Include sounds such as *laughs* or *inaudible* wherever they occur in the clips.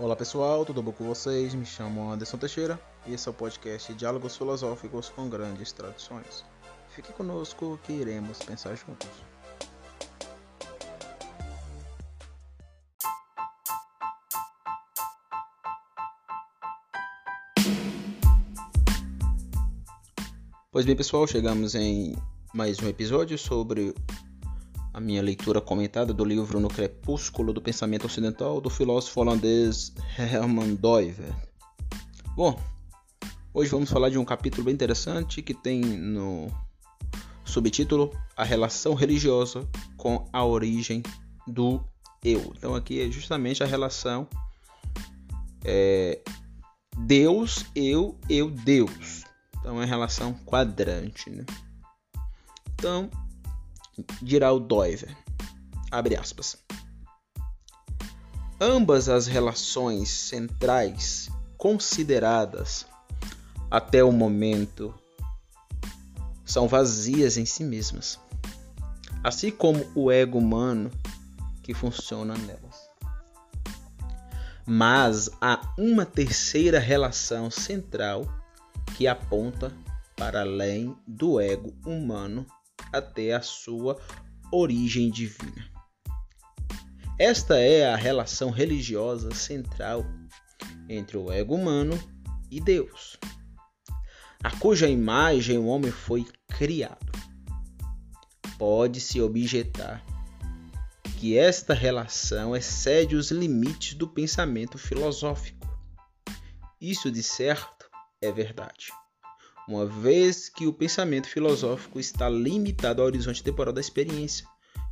Olá pessoal, tudo bom com vocês? Me chamo Anderson Teixeira e esse é o podcast Diálogos Filosóficos com Grandes Tradições. Fique conosco que iremos pensar juntos. Pois bem, pessoal, chegamos em mais um episódio sobre a minha leitura comentada do livro No Crepúsculo do Pensamento Ocidental do filósofo holandês Herman Doiver. Bom, hoje vamos falar de um capítulo bem interessante que tem no subtítulo A relação religiosa com a origem do eu. Então aqui é justamente a relação é, Deus, eu, eu, Deus. Então é relação quadrante. Né? Então dirá o Doiver. Abre aspas. Ambas as relações centrais consideradas até o momento são vazias em si mesmas, assim como o ego humano que funciona nelas. Mas há uma terceira relação central que aponta para além do ego humano até a sua origem divina. Esta é a relação religiosa central entre o ego humano e Deus, a cuja imagem o homem foi criado. Pode-se objetar que esta relação excede os limites do pensamento filosófico. Isso, de certo, é verdade uma vez que o pensamento filosófico está limitado ao horizonte temporal da experiência,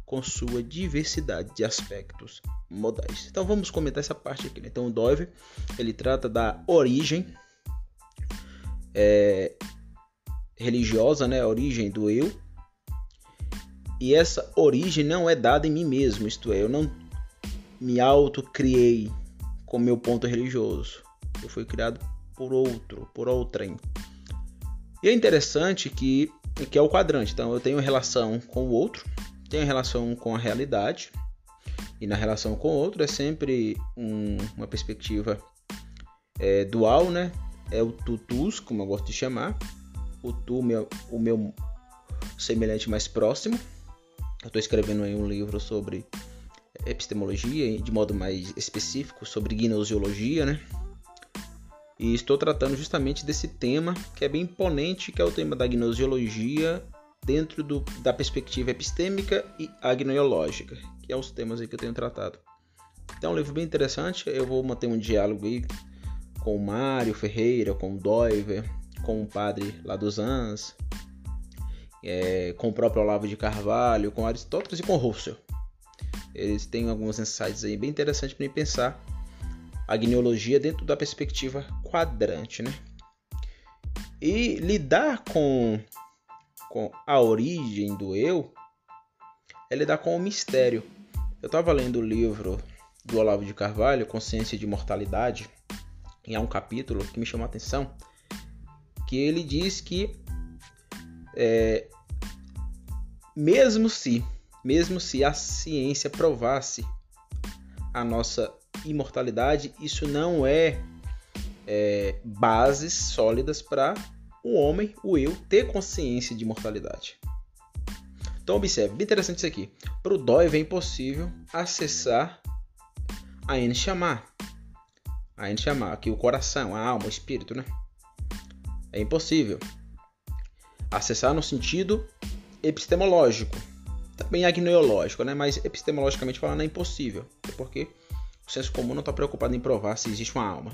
com sua diversidade de aspectos modais. Então vamos comentar essa parte aqui. Né? Então o Doiver ele trata da origem é, religiosa, né? A origem do eu. E essa origem não é dada em mim mesmo, isto é, eu não me auto-criei com meu ponto religioso. Eu fui criado por outro, por outrem. E é interessante que, que é o quadrante. Então eu tenho relação com o outro, tenho relação com a realidade, e na relação com o outro é sempre um, uma perspectiva é, dual, né? É o tutus, como eu gosto de chamar, o tu, meu, o meu semelhante mais próximo. Eu estou escrevendo aí um livro sobre epistemologia, de modo mais específico, sobre gnosiologia, né? E estou tratando justamente desse tema que é bem imponente, que é o tema da gnosiologia dentro do, da perspectiva epistêmica e agnoiológica, que é os temas que eu tenho tratado. Então, é um livro bem interessante. Eu vou manter um diálogo aí com o Mário Ferreira, com o Doiver, com o padre lá dos é, com o próprio Olavo de Carvalho, com Aristóteles e com Russell. Eles têm alguns insights aí bem interessantes para pensar a gneologia dentro da perspectiva quadrante, né? E lidar com, com a origem do eu é lidar com o mistério. Eu estava lendo o livro do Olavo de Carvalho, Consciência de Mortalidade, e há um capítulo que me chamou a atenção, que ele diz que é, mesmo se, mesmo se a ciência provasse a nossa imortalidade, isso não é, é bases sólidas para o homem, o eu, ter consciência de imortalidade. Então observe, bem interessante isso aqui. Para o Dói é impossível acessar a Enxamá. A Enxamá, aqui o coração, a alma, o espírito, né? É impossível. Acessar no sentido epistemológico. Também agnoiológico, né? Mas epistemologicamente falando é impossível. Porque o senso comum não está preocupado em provar se existe uma alma.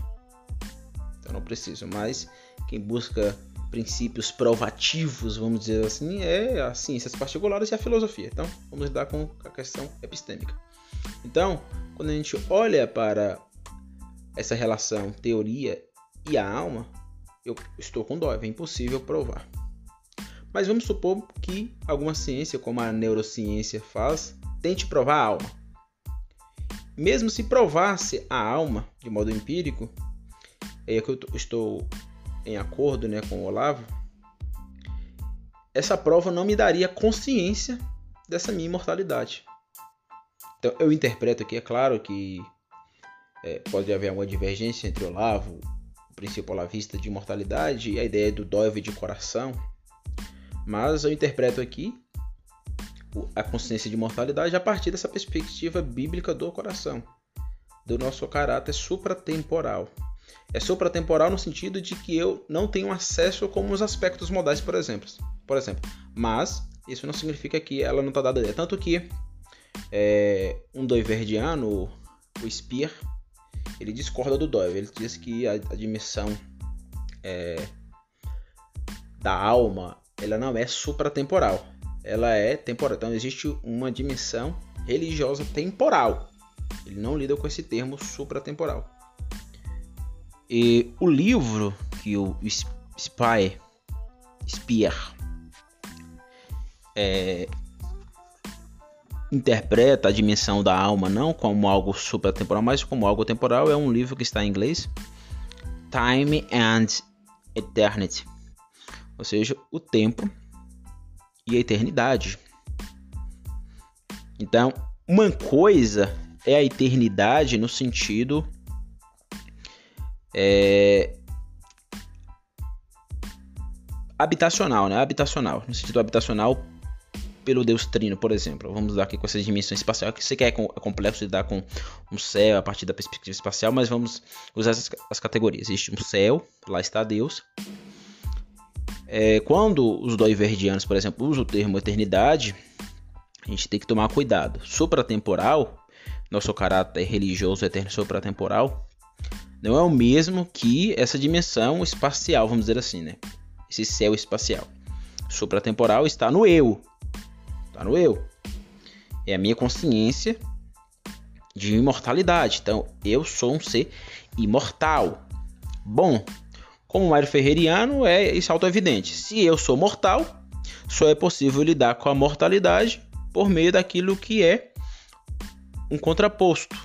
Então não preciso. Mas quem busca princípios provativos, vamos dizer assim, é as ciências particulares e a filosofia. Então vamos lidar com a questão epistêmica. Então, quando a gente olha para essa relação teoria e a alma, eu estou com dó, é impossível provar. Mas vamos supor que alguma ciência, como a neurociência faz, tente provar a alma. Mesmo se provasse a alma de modo empírico, é que eu estou em acordo né, com o Olavo, essa prova não me daria consciência dessa minha imortalidade. Então eu interpreto aqui, é claro que é, pode haver uma divergência entre Olavo, o princípio olavista de imortalidade e a ideia do Dove de coração, mas eu interpreto aqui a consciência de imortalidade a partir dessa perspectiva bíblica do coração, do nosso caráter supratemporal. É supratemporal no sentido de que eu não tenho acesso como os aspectos modais, por exemplo. Por exemplo, mas isso não significa que ela não está dada. É tanto que é, um doiverdiano, o Spear, ele discorda do Doiver. Ele diz que a, a dimensão é, da alma ela não é supratemporal, ela é temporal. Então existe uma dimensão religiosa temporal. Ele não lida com esse termo supratemporal. E o livro que o Spy, Spear é, interpreta a dimensão da alma não como algo supratemporal, mas como algo temporal, é um livro que está em inglês, Time and Eternity, ou seja, o tempo e a eternidade. Então, uma coisa é a eternidade no sentido é, habitacional, né? Habitacional, no sentido habitacional pelo Deus Trino, por exemplo. Vamos dar aqui com essas dimensões espaciais, que você quer é complexo lidar com um céu a partir da perspectiva espacial, mas vamos usar as categorias. Existe um céu, lá está Deus. É, quando os doiverdianos, por exemplo, usam o termo eternidade, a gente tem que tomar cuidado. Supratemporal, nosso caráter religioso eterno supratemporal, não é o mesmo que essa dimensão espacial, vamos dizer assim, né? Esse céu espacial. Supratemporal está no eu, Tá no eu. É a minha consciência de imortalidade. Então, eu sou um ser imortal. Bom, como Mário Ferreiriano, é isso auto-evidente. Se eu sou mortal, só é possível lidar com a mortalidade por meio daquilo que é um contraposto.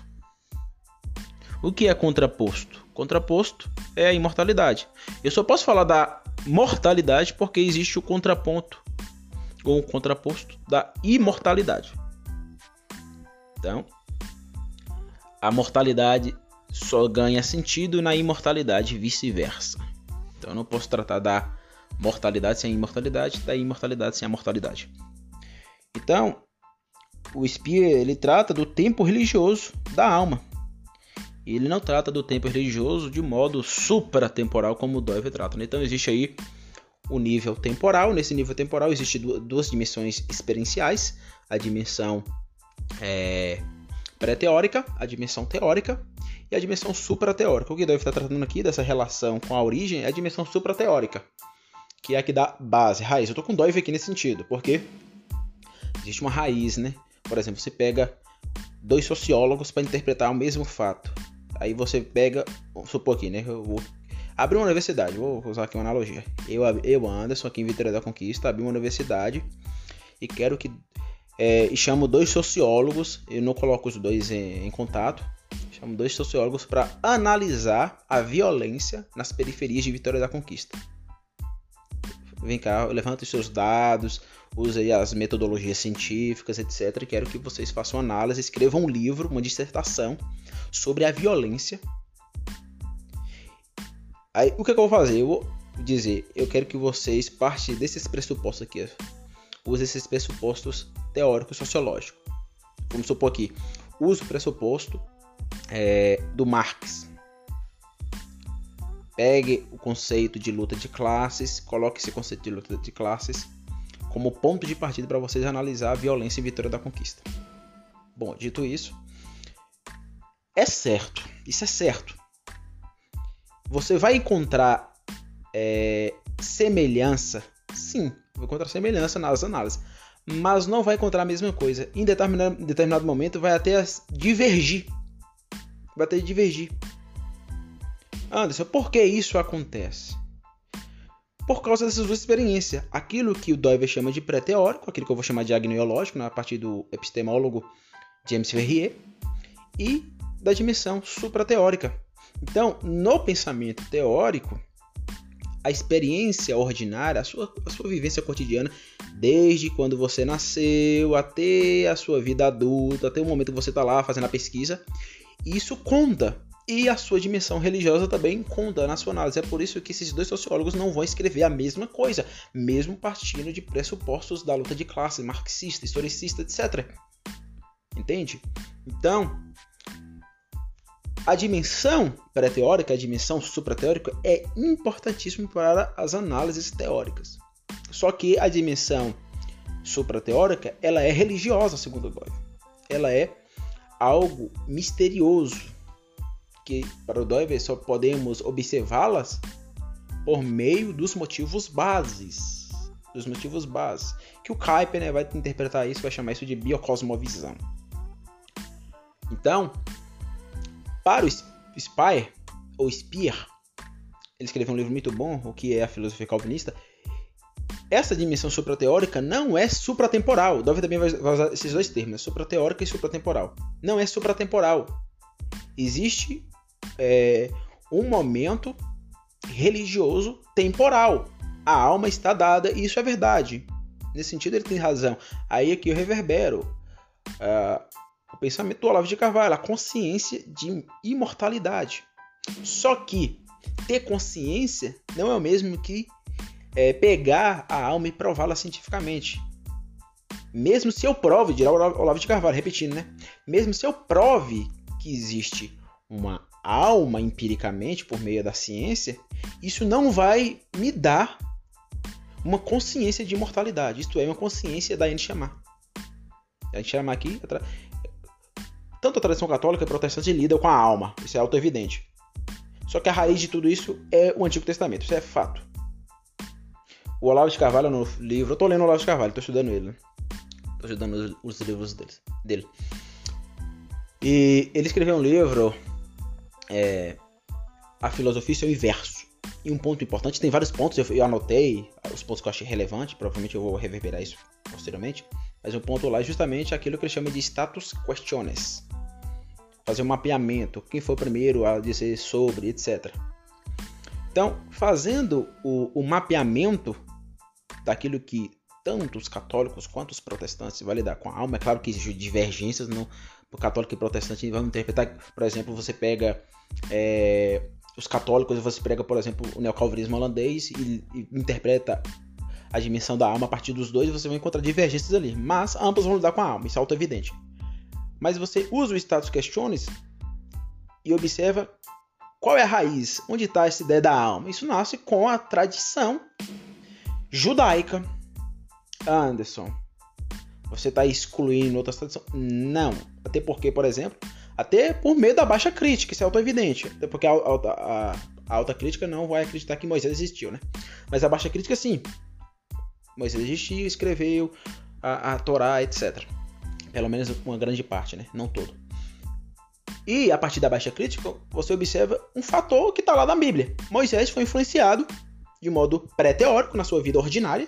O que é contraposto? Contraposto é a imortalidade. Eu só posso falar da mortalidade porque existe o contraponto com o contraposto da imortalidade. Então, a mortalidade só ganha sentido na imortalidade vice-versa. Então, eu não posso tratar da mortalidade sem a imortalidade, da imortalidade sem a mortalidade. Então, o Spear ele trata do tempo religioso da alma. Ele não trata do tempo religioso de modo supratemporal como o trata. Né? Então existe aí o nível temporal. Nesse nível temporal existem duas dimensões experienciais: a dimensão é, pré-teórica, a dimensão teórica e a dimensão suprateórica. O que deve estar tratando aqui dessa relação com a origem é a dimensão suprateórica, que é a que dá base, raiz. Eu estou com Dove aqui nesse sentido, porque existe uma raiz, né? Por exemplo, você pega dois sociólogos para interpretar o mesmo fato. Aí você pega, vamos supor aqui, né? O Abri uma universidade, vou usar aqui uma analogia. Eu, eu Anderson, aqui em Vitória da Conquista, abri uma universidade e quero que. É, e chamo dois sociólogos, eu não coloco os dois em, em contato, chamo dois sociólogos para analisar a violência nas periferias de Vitória da Conquista. Vem cá, levanta os seus dados, use as metodologias científicas, etc. Quero que vocês façam análise, escrevam um livro, uma dissertação sobre a violência Aí, o que, é que eu vou fazer? Eu vou dizer, eu quero que vocês partem desses pressupostos aqui. Use esses pressupostos teóricos sociológicos. Vamos supor aqui, use o pressuposto é, do Marx. Pegue o conceito de luta de classes, coloque esse conceito de luta de classes como ponto de partida para vocês analisar a violência e vitória da conquista. Bom, dito isso, é certo, isso é certo você vai encontrar é, semelhança, sim, vai encontrar semelhança nas análises, mas não vai encontrar a mesma coisa. Em determinado, determinado momento vai até divergir. Vai até divergir. Anderson, por que isso acontece? Por causa dessas duas experiências. Aquilo que o Doiver chama de pré-teórico, aquilo que eu vou chamar de agneológico, né, a partir do epistemólogo James Ferrier, e da dimensão suprateórica, então, no pensamento teórico, a experiência ordinária, a sua, a sua vivência cotidiana, desde quando você nasceu até a sua vida adulta, até o momento que você está lá fazendo a pesquisa, isso conta e a sua dimensão religiosa também condena a sua análise. É por isso que esses dois sociólogos não vão escrever a mesma coisa, mesmo partindo de pressupostos da luta de classe, marxista, historicista, etc. Entende? Então, a dimensão pré-teórica, a dimensão suprateórica é importantíssima para as análises teóricas. Só que a dimensão suprateórica, ela é religiosa, segundo Doyle. Ela é algo misterioso que para o Doiver só podemos observá-las por meio dos motivos bases. Dos motivos bases. Que o Kuiper né, vai interpretar isso, vai chamar isso de biocosmovisão. Então, para o Speyer, ou Speer, ele escreveu um livro muito bom, o que é a filosofia calvinista, essa dimensão suprateórica não é supratemporal. Dove também vai usar esses dois termos, suprateórica e supratemporal. Não é supratemporal. Existe é, um momento religioso temporal. A alma está dada, e isso é verdade. Nesse sentido, ele tem razão. Aí aqui eu reverbero uh, o pensamento do Olavo de Carvalho, a consciência de imortalidade. Só que ter consciência não é o mesmo que é, pegar a alma e prová-la cientificamente. Mesmo se eu prove, dirá o Olavo de Carvalho, repetindo, né? Mesmo se eu prove que existe uma alma empiricamente por meio da ciência, isso não vai me dar uma consciência de imortalidade. Isto é, uma consciência da Enxamá. A Enxamá aqui, tanto a tradição católica e protestante lida com a alma. Isso é auto-evidente. Só que a raiz de tudo isso é o Antigo Testamento. Isso é fato. O Olavo de Carvalho, no livro... Eu estou lendo o Olavo de Carvalho, estou estudando ele. Estou estudando os, os livros dele. E ele escreveu um livro é, a filosofia é o inverso. E um ponto importante, tem vários pontos, eu, eu anotei os pontos que eu achei relevantes, provavelmente eu vou reverberar isso posteriormente. Mas o ponto lá é justamente aquilo que ele chama de status questiones. Fazer um mapeamento, quem foi o primeiro a dizer sobre, etc. Então, fazendo o, o mapeamento daquilo que tanto os católicos quanto os protestantes vão lidar com a alma, é claro que existem divergências, no, católico e protestante vão interpretar, por exemplo, você pega é, os católicos, você prega, por exemplo, o neocalvinismo holandês e, e, interpreta a dimensão da alma a partir dos dois, você vai encontrar divergências ali. Mas ambos vão lidar com a alma, isso é auto-evidente. Mas você usa o status questiones e observa qual é a raiz, onde está essa ideia da alma. Isso nasce com a tradição judaica. Anderson, você está excluindo outras tradições? Não. Até porque, por exemplo, até por meio da baixa crítica, isso é auto-evidente. Até porque a, a, a, alta crítica não vai acreditar que Moisés existiu, né? Mas a baixa crítica, sim. Moisés existiu, escreveu a, a Torá, etc. Pelo menos uma grande parte, né? Não todo. E a partir da baixa crítica, você observa um fator que está lá na Bíblia. Moisés foi influenciado de modo pré-teórico na sua vida ordinária.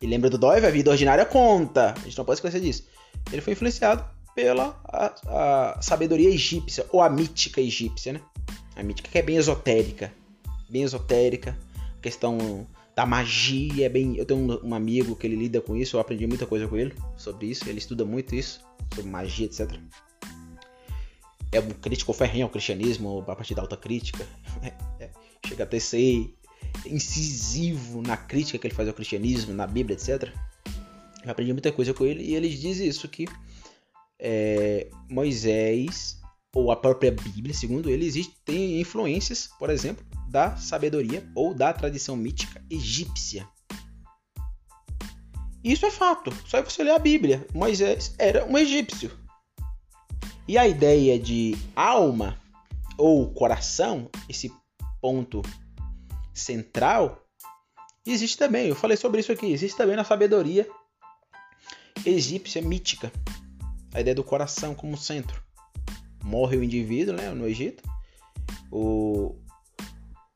E lembra do Dói, a vida ordinária conta. A gente não pode esquecer disso. Ele foi influenciado pela a, a sabedoria egípcia, ou a mítica egípcia, né? A mítica que é bem esotérica. Bem esotérica. A questão da magia é bem. Eu tenho um, um, amigo que ele lida com isso, eu aprendi muita coisa com ele sobre isso. Ele estuda muito isso, sobre magia, etc. É um crítico ferrenho ao cristianismo, a partir da alta crítica. *laughs* É, chega até ser incisivo na crítica que ele faz ao cristianismo, na Bíblia, etc. Eu aprendi muita coisa com ele e ele diz isso que é, Moisés ou a própria Bíblia, segundo ele, existem influências, por exemplo, da sabedoria ou da tradição mítica egípcia. Isso é fato. Só você ler a Bíblia. Moisés era um egípcio. E a ideia de alma ou coração, esse ponto central, existe também. Eu falei sobre isso aqui. Existe também na sabedoria egípcia mítica a ideia do coração como centro. Morre o indivíduo né, no Egito, o,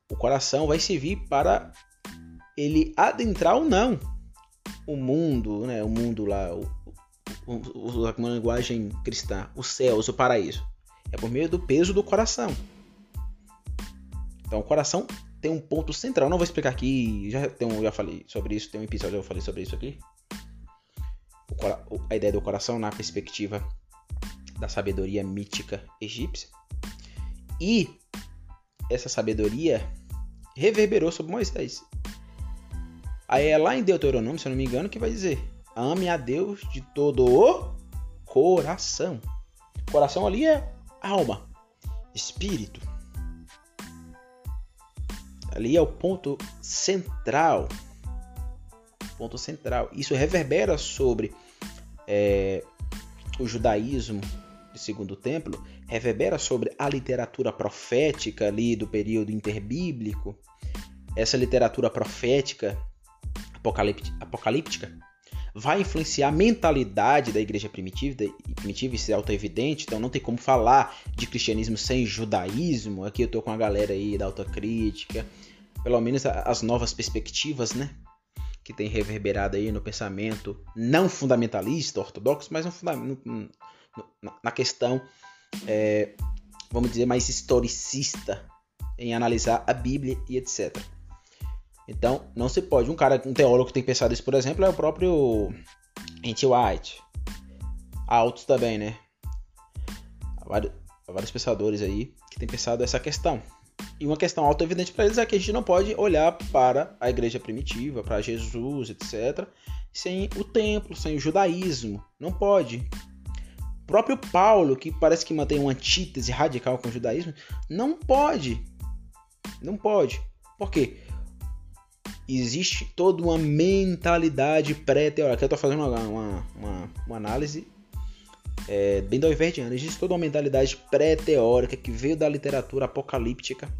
o coração vai servir para ele adentrar ou não o mundo, né, o mundo lá, o, o, uma linguagem cristã, os céus, o paraíso. É por meio do peso do coração. Então, o coração tem um ponto central. Não vou explicar aqui, já, tem já falei sobre isso, tem um episódio que eu falei sobre isso aqui a ideia do coração na perspectiva da sabedoria mítica egípcia. E essa sabedoria reverberou sobre Moisés. Aí é lá em Deuteronômio, se eu não me engano, que vai dizer: ame a Deus de todo o coração. Coração ali é alma, espírito. Ali é o ponto central. Ponto central. Isso reverbera sobre é, o judaísmo do segundo templo, reverbera sobre a literatura profética ali do período interbíblico. Essa literatura profética apocalíptica vai influenciar a mentalidade da igreja primitiva, primitiva isso é auto-evidente, então não tem como falar de cristianismo sem judaísmo. Aqui eu tô com a galera aí da autocrítica, pelo menos as novas perspectivas, né? Que tem reverberado aí no pensamento não fundamentalista, ortodoxo, mas no, na questão, é, vamos dizer, mais historicista em analisar a Bíblia e etc. Então, não se pode. Um cara, um teólogo que tem pensado isso, por exemplo, é o próprio N.T. White. Outros também, né? Há vários, há vários pensadores aí que têm pensado essa questão. E uma questão auto-evidente para eles é que a gente não pode olhar para a igreja primitiva, para Jesus, etc., sem o templo, sem o judaísmo. Não pode. O próprio Paulo, que parece que mantém uma antítese radical com o judaísmo, não pode. Não pode. Por quê? existe toda uma mentalidade pré-teórica. Eu estou fazendo uma, uma, uma, uma análise é, bem do Iverdiano. Existe toda uma mentalidade pré-teórica que veio da literatura apocalíptica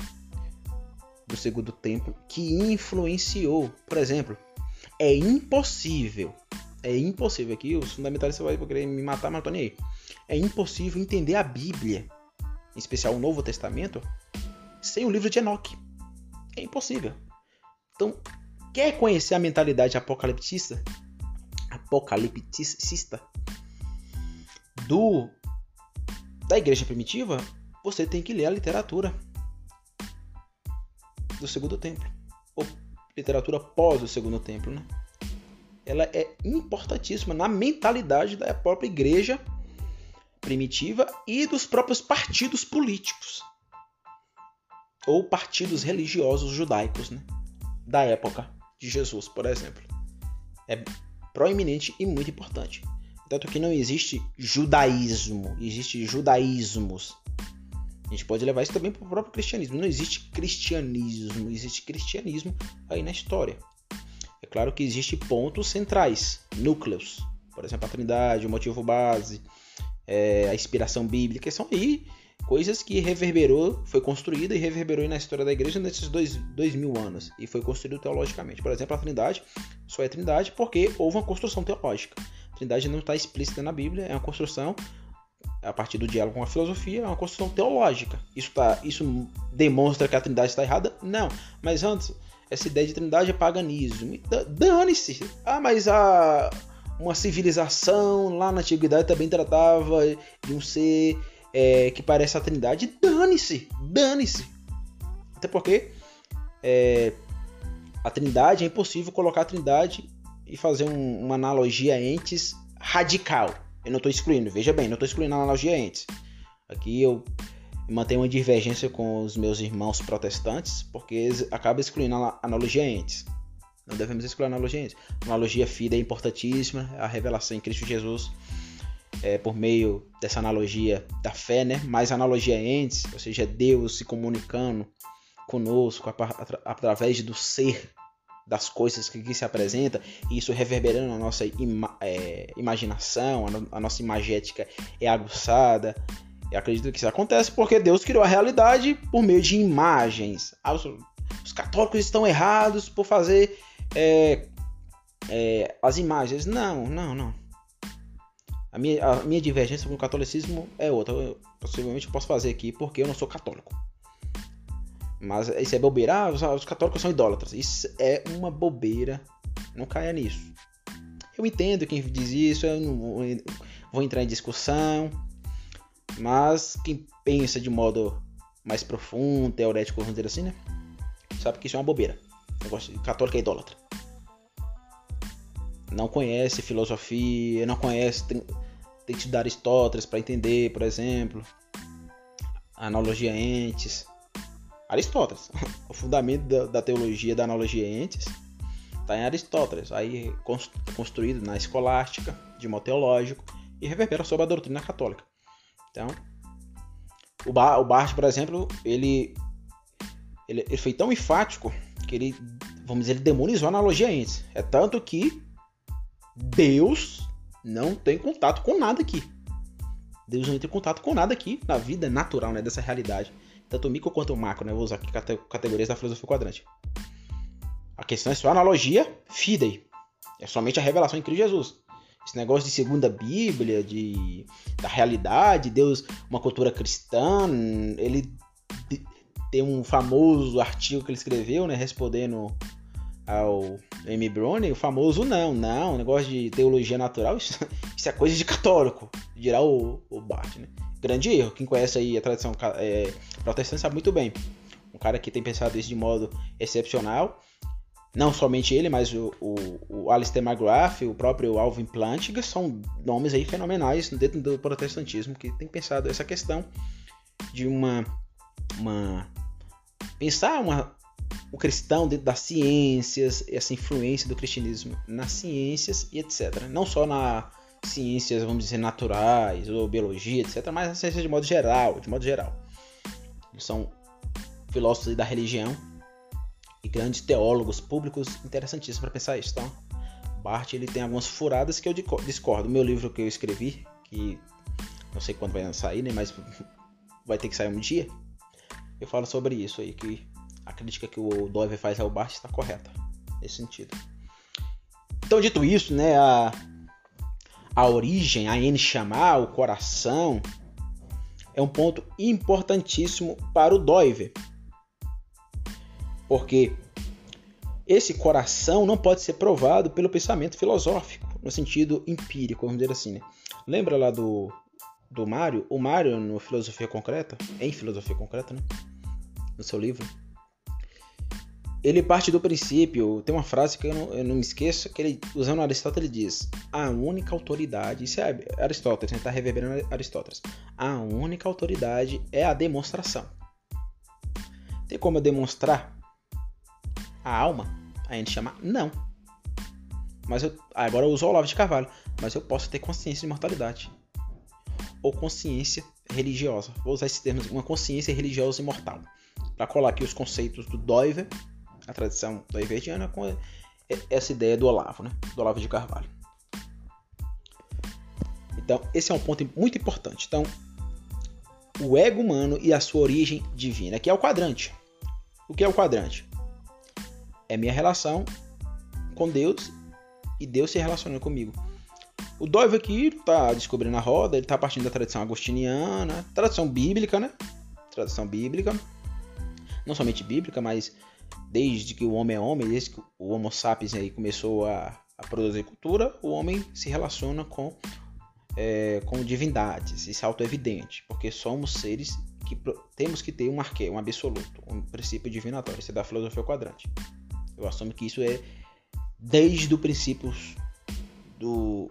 do Segundo Templo que influenciou. Por exemplo, é impossível, é impossível aqui, os fundamentalistas vão querer me matar, mas não tô nem aí. É impossível entender a Bíblia, em especial o Novo Testamento, sem o livro de Enoque. É impossível. Então, quer conhecer a mentalidade apocaliptista? Apocalipticista do da igreja primitiva, você tem que ler a literatura do segundo templo, ou literatura pós o segundo templo, né? Ela é importantíssima na mentalidade da própria igreja primitiva e dos próprios partidos políticos ou partidos religiosos judaicos, né? da época de Jesus, por exemplo. É proeminente e muito importante. Tanto que não existe judaísmo, existe judaísmos. A gente pode levar isso também para o próprio cristianismo. Não existe cristianismo, existe cristianismo aí na história. É claro que existem pontos centrais, núcleos. Por exemplo, a trindade, o motivo base, é, a inspiração bíblica, são aí coisas que reverberou, foi construída e reverberou na história da igreja nesses dois, dois mil anos e foi construído teologicamente. Por exemplo, a Trindade só é Trindade porque houve uma construção teológica. Trindade não está explícita na Bíblia, é uma construção a partir do diálogo com a filosofia, é uma construção teológica. Isso, tá, isso demonstra que a Trindade está errada? Não. Mas antes, essa ideia de Trindade é paganismo. Dane-se! Ah, mas a uma civilização lá na antiguidade também tratava de um ser é, que parece a Trindade, dane-se, dane-se. Até porque é, a Trindade é impossível colocar a Trindade e fazer um, uma analogia entes radical. Eu não estou excluindo, veja bem, não estou excluindo a analogia entes. Aqui eu mantenho uma divergência com os meus irmãos protestantes, porque eles acabam excluindo a analogia entes. Não devemos excluir a analogia entes. A analogia fida é importantíssima, a revelação em Cristo Jesus é, por meio dessa analogia da fé, né? Mais analogia entes, ou seja, Deus se comunicando conosco através do ser das coisas que aqui se apresenta, e isso reverberando a nossa ima é, imaginação, a, a, nossa imagética é aguçada. Eu acredito que isso acontece porque Deus criou a realidade por meio de imagens. Ah, os, os católicos estão errados por fazer é, é, as imagens. Não, não, não. A minha, a minha divergência com o catolicismo é outra. Eu, possivelmente posso fazer aqui porque eu não sou católico. Mas isso é bobeira. Ah, os, os católicos são idólatras. Isso é uma bobeira. Não caia nisso. Eu entendo quem diz isso, eu não vou, vou entrar em discussão. Mas quem pensa de modo mais profundo, teorético, vamos dizer assim, né? Sabe que isso é uma bobeira. Negócio católico é idólatra. Não conhece filosofia, não conhece tem que estudar Aristóteles para entender, por exemplo. analogia entes. Aristóteles. *laughs* O fundamento da, da teologia da analogia entes está em Aristóteles. Aí construído na escolástica, de modo teológico, e reverbera sobre a doutrina católica. Então, o, Bar, o Barth, por exemplo, ele, ele, ele, foi tão enfático que ele, vamos dizer, ele demonizou a analogia entes. É tanto que Deus não tem contato com nada aqui. Deus não entra em contato com nada aqui na vida natural, né, dessa realidade. Tanto micro quanto macro, né? Vou usar aqui categorias da filosofia quadrante. A questão é só analogia fidei. É somente a revelação em Cristo Jesus. Esse negócio de segunda Bíblia, de da realidade, Deus, uma cultura cristã, ele tem um famoso artigo que ele escreveu, né, respondendo ao M. Browning, o famoso não, não, negócio de teologia natural, isso, *laughs* isso é coisa de católico, dirá o, o Bart, né? Grande erro, quem conhece aí a tradição é, protestante sabe muito bem. Um cara que tem pensado isso de modo excepcional, não somente ele, mas o, o, o Alistair McGrath, o próprio Alvin Plantinga, são nomes aí fenomenais dentro do protestantismo que tem pensado essa questão de uma, uma pensar uma o cristão dentro das ciências, essa influência do cristianismo nas ciências e etc. Não só nas ciências, vamos dizer, naturais ou biologia, etc., mas nas ciências de modo geral, de modo geral. Eles são filósofos da religião e grandes teólogos públicos interessantíssimos para pensar isso, tá? Bart ele tem algumas furadas que eu discordo. Meu livro que eu escrevi, que não sei quando vai sair, né, mas *laughs* vai ter que sair um dia, eu falo sobre isso aí, que a crítica que o Dove faz ao Bart está correta nesse sentido. Então, dito isso, né, a, a origem, a N chamar, o coração, é um ponto importantíssimo para o Doiver. Porque esse coração não pode ser provado pelo pensamento filosófico, no sentido empírico, vamos dizer assim. Né? Lembra lá do, do Mário? O Mário, no Filosofia Concreta, em Filosofia Concreta, né? no seu livro, ele parte do princípio, tem uma frase que eu não, eu não me esqueço, que ele, usando Aristóteles, ele diz: a única autoridade, isso é Aristóteles, está reverberando Aristóteles, a única autoridade é a demonstração. Tem como demonstrar a alma? A gente chama não. Mas eu, agora eu uso o Olavo de Carvalho, mas eu posso ter consciência de mortalidade. Ou consciência religiosa. Vou usar esse termo, uma consciência religiosa imortal. Para colar aqui os conceitos do Doiver a tradição da Iverdiana com essa ideia do Olavo, né? do Olavo de Carvalho. Então, esse é um ponto muito importante. Então, o ego humano e a sua origem divina. Aqui é o quadrante. O que é o quadrante? É minha relação com Deus e Deus se relacionando comigo. O Dove aqui está descobrindo a roda, ele está partindo da tradição agostiniana, tradição bíblica, né? Tradição bíblica. Não somente bíblica, mas desde que o homem é homem, desde que o Homo sapiens aí começou a, a produzir cultura, o homem se relaciona com, é, com divindades. Isso é auto-evidente, porque somos seres que temos que ter um arquê, um absoluto, um princípio divinatório. Isso é da filosofia quadrante. Eu assumo que isso é desde o princípio do,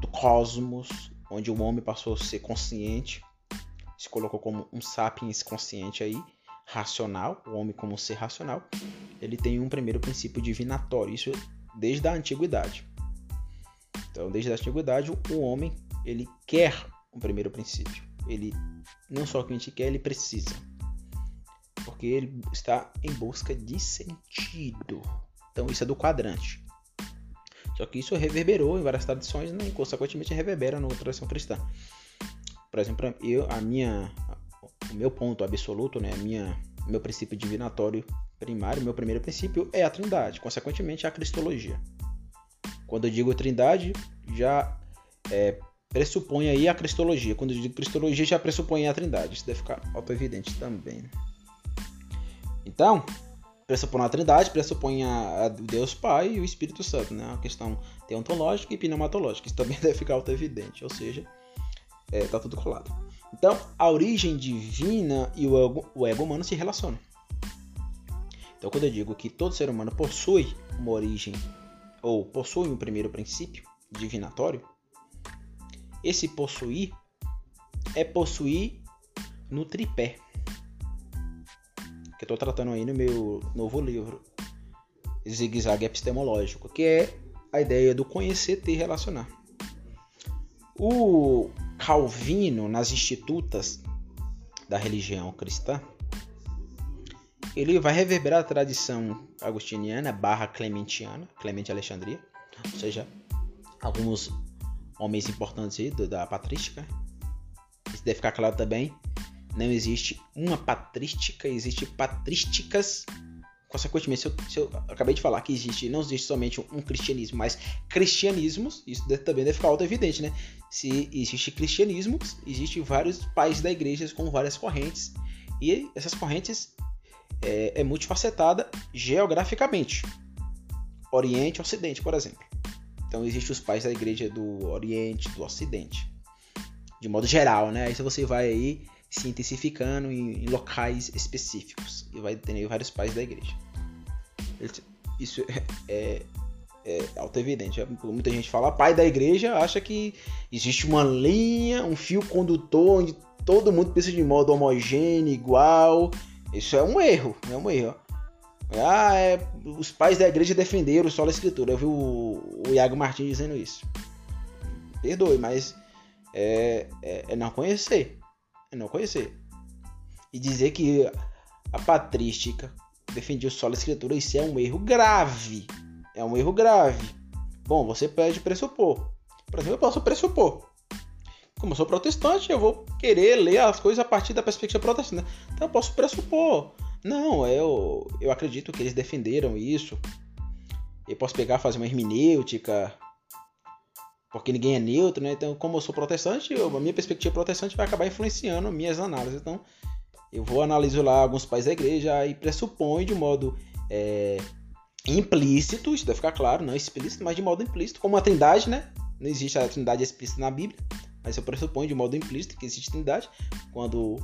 do cosmos, onde o homem passou a ser consciente, se colocou como um sapiens consciente aí, racional, o homem como ser racional, ele tem um primeiro princípio divinatório, isso desde a antiguidade. Então, desde a antiguidade, o homem ele quer um primeiro princípio. Ele não só que a gente quer, ele precisa. Porque ele está em busca de sentido. Então, isso é do quadrante. Só que isso reverberou em várias tradições né, e, consequentemente, reverbera na tradição cristã. Por exemplo, eu, a minha o meu ponto absoluto, né, minha, meu princípio divinatório primário, meu primeiro princípio é a Trindade, consequentemente a Cristologia. Quando eu digo Trindade, já é, pressupõe aí a Cristologia. Quando eu digo Cristologia, já pressupõe a Trindade. Isso deve ficar auto-evidente também. Então, pressupõe a Trindade, pressupõe a, a Deus Pai e o Espírito Santo, né? A questão teontológica e pneumatológica. Isso também *laughs* deve ficar auto-evidente, ou seja, é, tá tudo colado. Então, a origem divina e o ego, o ego humano se relacionam. Então, quando eu digo que todo ser humano possui uma origem ou possui um primeiro princípio divinatório, esse possuir é possuir no tripé. Que eu tô tratando aí no meu novo livro, Zigue-Zague Epistemológico, que é a ideia do conhecer, ter e relacionar. O Calvino, nas Institutas da religião cristã, ele vai reverberar a tradição agostiniana barra clementiana, Clemente Alexandria, ou seja, alguns homens importantes aí da patrística. Isso deve ficar claro também. Não existe uma patrística, existe patrísticas. Consequentemente, se eu, se eu acabei de falar que existe, não existe somente um cristianismo, mas cristianismos, isso também deve ficar auto-evidente, né? Se existe cristianismo, existe vários pais da igreja com várias correntes. E essas correntes é, é multifacetada geograficamente. Oriente e Ocidente, por exemplo. Então existem os pais da igreja do Oriente, do Ocidente. De modo geral, né? Aí você vai aí se intensificando em, em locais específicos. E vai ter vários pais da igreja. Isso é, é, é auto-evidente. Muita gente fala pai da igreja, acha que existe uma linha, um fio condutor onde todo mundo pensa de modo homogêneo, igual. Isso é um erro, é um erro. Ah, é, os pais da igreja defenderam só a escritura. Eu vi o, o Iago Martins dizendo isso. Perdoe, mas é, é, é, não conhecer. Não conhecer. E dizer que a patrística defendia só a escritura, isso é um erro grave. É um erro grave. Bom, você pode pressupor. Por exemplo, eu posso pressupor. Como eu sou protestante, eu vou querer ler as coisas a partir da perspectiva protestante. Então eu posso pressupor. Não, eu, eu acredito que eles defenderam isso. Eu posso pegar fazer uma hermenêutica, porque ninguém é neutro, né? Então, como eu sou protestante, eu, a minha perspectiva protestante vai acabar influenciando minhas análises. Então, eu vou analisar lá alguns pais da igreja e pressupõe de modo é, implícito, isso deve ficar claro, não explícito, mas de modo implícito, como a trindade, né? Não existe a trindade explícita na Bíblia, mas eu pressuponho de modo implícito que existe trindade quando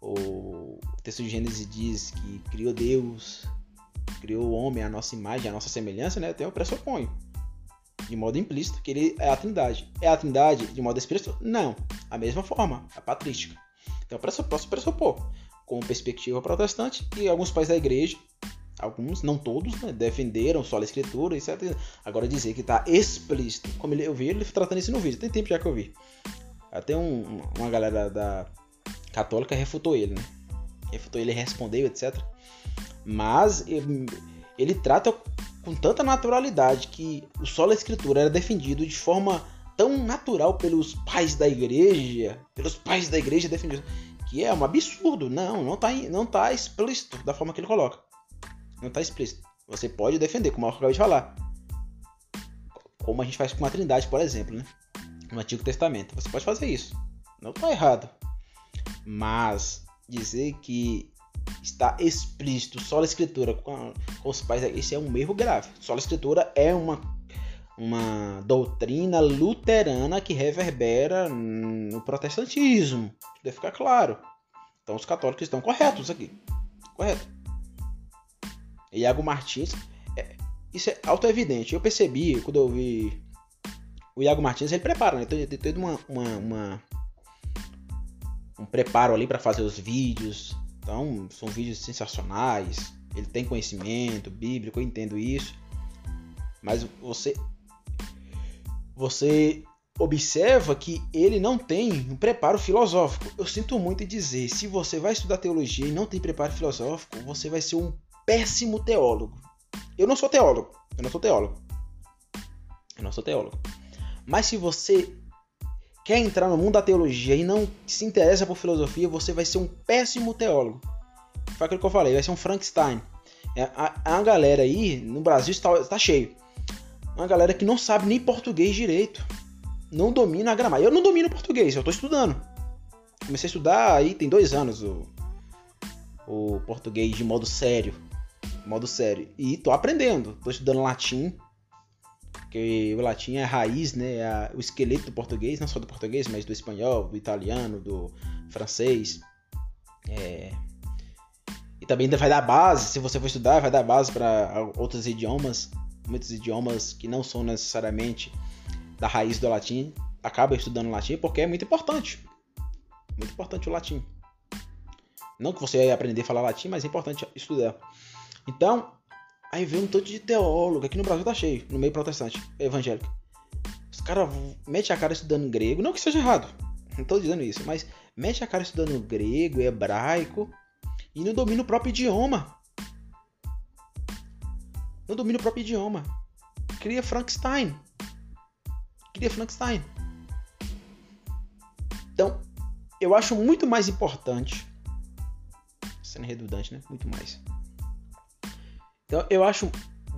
o texto de Gênesis diz que criou Deus, criou o homem à nossa imagem, à nossa semelhança, né? Então eu pressuponho, de modo implícito, que ele é a trindade. É a trindade de modo explícito? Não. A mesma forma, a patrística. Então posso pressupor, com perspectiva protestante, e alguns pais da igreja, alguns, não todos, né, defenderam só a escritura, etc. Agora dizer que está explícito, como eu vi ele tratando isso no vídeo, tem tempo já que eu vi. Até um, uma galera da católica refutou ele, né? Refutou ele, respondeu, etc. Mas ele, trata com tanta naturalidade que o solo escritura era defendido de forma tão natural pelos pais da igreja, pelos pais da igreja defendidos, que é um absurdo. Não, não tá, não tá explícito da forma que ele coloca. Não tá explícito. Você pode defender, como eu acabei de falar. Como a gente faz com a Trindade, por exemplo, né? No Antigo Testamento. Você pode fazer isso. Não tá errado. Mas dizer que está explícito só a escritura com, os pais, isso é um erro grave. Só a escritura é uma, uma doutrina luterana que reverbera no protestantismo. Deve ficar claro. Então os católicos estão corretos aqui. Correto. Iago Martins, é, isso é auto-evidente. Eu percebi quando eu vi o Iago Martins, ele prepara, né? Tem, tem, tem uma, uma, uma um preparo ali para fazer os vídeos. Então, são vídeos sensacionais. Ele tem conhecimento bíblico, eu entendo isso. Mas você você observa que ele não tem um preparo filosófico. Eu sinto muito em dizer, se você vai estudar teologia e não tem preparo filosófico, você vai ser um péssimo teólogo. Eu não sou teólogo, eu não sou teólogo. Eu não sou teólogo. Mas se você quer entrar no mundo da teologia e não se interessa por filosofia, você vai ser um péssimo teólogo. Foi aquilo que eu falei, vai ser um Frankenstein. É, a, a galera aí, no Brasil, está, está cheio. Uma galera que não sabe nem português direito. Não domina a gramática. Eu não domino português, eu estou estudando. Comecei a estudar aí tem dois anos o, o português de modo sério. Modo sério. E estou aprendendo. Estou estudando latim porque o latim é a raiz, né, é o esqueleto do português, não só do português, mas do espanhol, do italiano, do francês. É... E também vai dar base, se você for estudar, vai dar base para outros idiomas, muitos idiomas que não são necessariamente da raiz do latim, acaba estudando latim porque é muito importante. Muito importante o latim. Não que você aprender a falar latim, mas é importante estudar. Então, aí vem um tanto de teólogo. Aqui no Brasil tá cheio, no meio protestante, evangélico. Os caras metem a cara estudando grego. Não que seja errado, não tô dizendo isso, mas mete a cara estudando grego, hebraico e não domina o próprio idioma. Não domina o próprio idioma. Cria Frankenstein. Cria Frankenstein. Então, eu acho muito mais importante, sendo redundante, né? Muito mais. Então, eu acho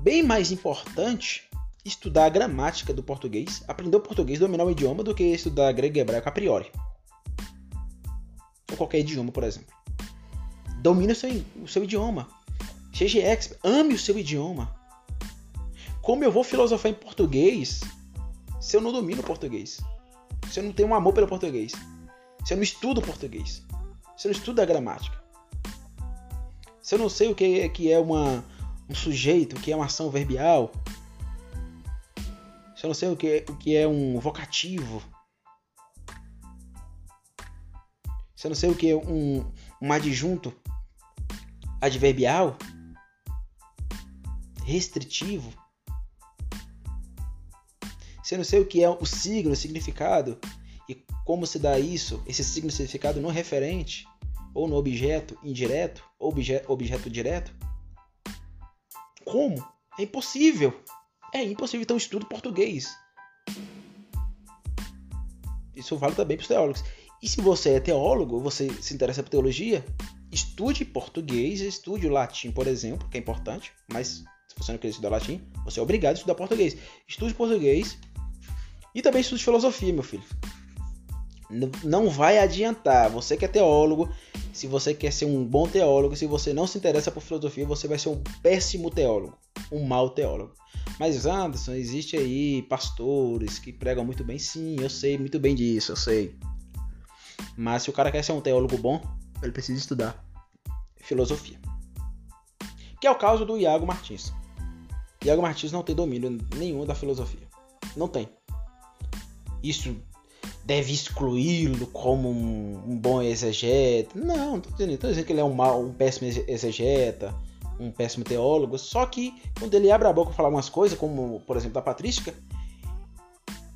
bem mais importante estudar a gramática do português, aprender o português, dominar o idioma, do que estudar grego e hebraico a priori. Ou qualquer idioma, por exemplo. Domine o seu, o seu idioma. Seja expert, ame o seu idioma. Como eu vou filosofar em português se eu não domino o português? Se eu não tenho um amor pelo português? Se eu não estudo português? Se eu não estudo a gramática? Se eu não sei o que é, que é uma, um sujeito, o que é uma ação verbial? Se eu não sei o que é, o que é um vocativo? Se eu não sei o que é um, um adjunto adverbial? Restritivo? Se eu não sei o que é o signo, o significado, e como se dá isso, esse signo significado no referente, ou no objeto indireto, ou objeto, objeto direto? Como? É impossível. É impossível. Então, estudo português. Isso vale também para os teólogos. E se você é teólogo, você se interessa por teologia, estude português, estude latim, por exemplo, que é importante, mas se você não quer estudar latim, você é obrigado a estudar português. Estude português e também estude filosofia, meu filho. Não vai adiantar. Você que é teólogo, se você quer ser um bom teólogo, se você não se interessa por filosofia, você vai ser um péssimo teólogo, um mau teólogo. Mas Anderson, existe aí pastores que pregam muito bem, sim, eu sei muito bem disso, eu sei. Mas se o cara quer ser um teólogo bom, ele precisa estudar filosofia. Que é o caso do Iago Martins. Iago Martins não tem domínio nenhum da filosofia. Não tem isso deve excluí-lo como um, um, bom exegeta. Não, não tô dizendo, tô dizendo que ele é um, mal, um péssimo exegeta, um péssimo teólogo. Só que quando ele abre a boca para falar umas coisas, como por exemplo da patrística,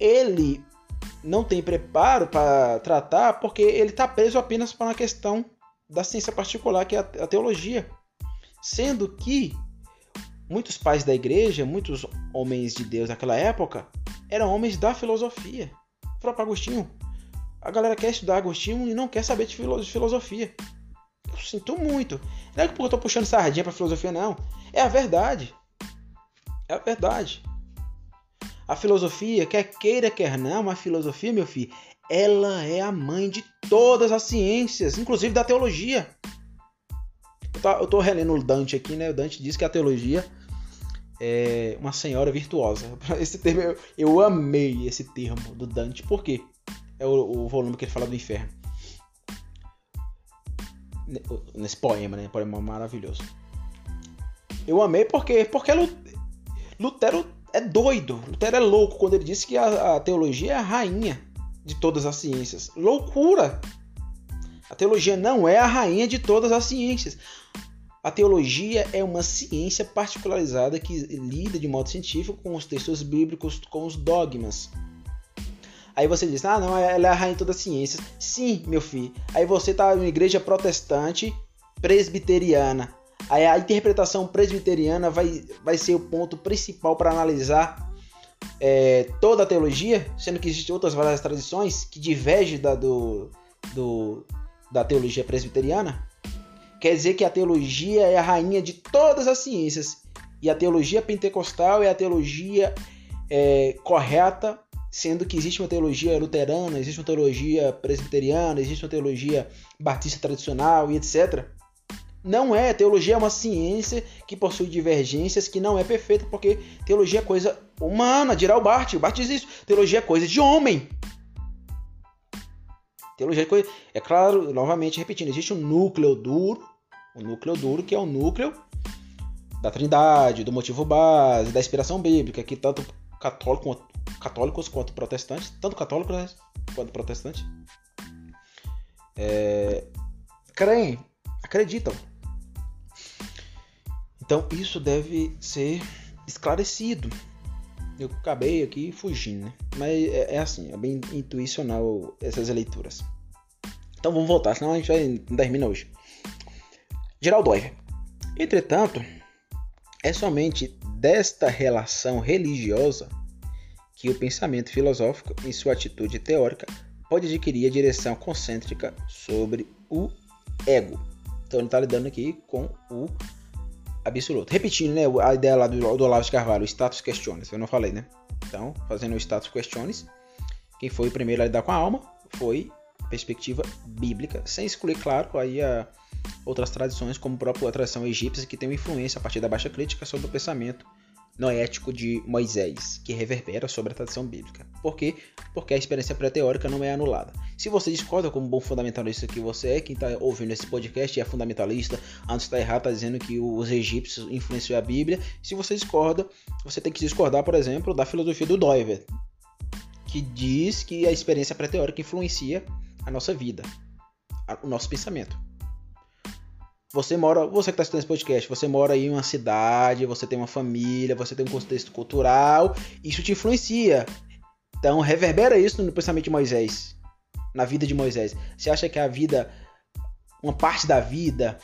ele não tem preparo para tratar porque ele está preso apenas para uma questão da ciência particular, que é a teologia. Sendo que muitos pais da igreja, muitos homens de Deus naquela época, eram homens da filosofia. Próprio Agostinho. A galera quer estudar Agostinho e não quer saber de filosofia. Eu sinto muito. Não é porque eu tô puxando sardinha pra filosofia, não. É a verdade. É a verdade. A filosofia, quer queira, quer não, a filosofia, meu filho, ela é a mãe de todas as ciências, inclusive da teologia. Eu tô, relendo o Dante aqui, né? O Dante diz que a teologia é, uma senhora virtuosa. *laughs* Esse termo eu, eu, amei esse termo do Dante. Por quê? É o, o, volume que ele fala do inferno. Nesse poema, né? Poema maravilhoso. Eu amei porque porque Lutero é doido. Lutero é louco quando ele disse que a, a teologia é a rainha de todas as ciências. Loucura! A teologia não é a rainha de todas as ciências. A teologia é uma ciência particularizada que lida de modo científico com os textos bíblicos, com os dogmas. Aí você diz, ah, não, ela é a rainha de todas as ciências. Sim, meu filho. Aí você está em uma igreja protestante presbiteriana. Aí a interpretação presbiteriana vai, vai ser o ponto principal para analisar é, toda a teologia, sendo que existem outras várias tradições que divergem da, do, do, da teologia presbiteriana. Quer dizer que a teologia é a rainha de todas as ciências. E a teologia pentecostal é a teologia é, correta, sendo que existe uma teologia luterana, existe uma teologia presbiteriana, existe uma teologia batista tradicional e etc. Não é, teologia é uma ciência que possui divergências, que não é perfeita, porque teologia é coisa humana, dirá o Bart, o Bart diz isso, teologia é coisa de homem. Teologia é coisa. É claro, novamente repetindo, existe um núcleo duro, o núcleo duro que é o núcleo da Trindade, do motivo base, da inspiração bíblica, que tanto católico, católicos quanto protestantes, tanto católicos né, quanto protestantes, é, creem acreditam. Então isso deve ser esclarecido. Eu acabei aqui fugindo, né? Mas é, é assim, é bem intuicional essas leituras. Então vamos voltar, senão a gente vai, não termina hoje. Doiver. Entretanto, é somente desta relação religiosa que o pensamento filosófico, em sua atitude teórica, pode adquirir a direção concêntrica sobre o ego. Então ele está lidando aqui com o absoluto. Repetindo, né, a ideia lá do, do Olavo de Carvalho, o status questiones, eu não falei, né? Então, fazendo o status questiones, quem foi o primeiro a lidar com a alma foi perspectiva bíblica, sem excluir, claro, aí a outras tradições, como a própria tradição egípcia, que tem uma influência a partir da baixa crítica sobre o pensamento noético de Moisés, que reverbera sobre a tradição bíblica. Por quê? Porque a experiência pré-teórica não é anulada. Se você discorda como bom fundamentalista que você é, quem está ouvindo esse podcast é fundamentalista, antes está errado, está dizendo que os egípcios influenciaram a Bíblia. Se você discorda, você tem que discordar, por exemplo, da filosofia do Doiver, que diz que a experiência pré-teórica influencia a nossa vida, o nosso pensamento. Você mora, você que está assistindo esse podcast, você mora em uma cidade, você tem uma família, você tem um contexto cultural, isso te influencia. Então reverbera isso no pensamento de Moisés, na vida de Moisés. Você acha que a vida, uma parte da vida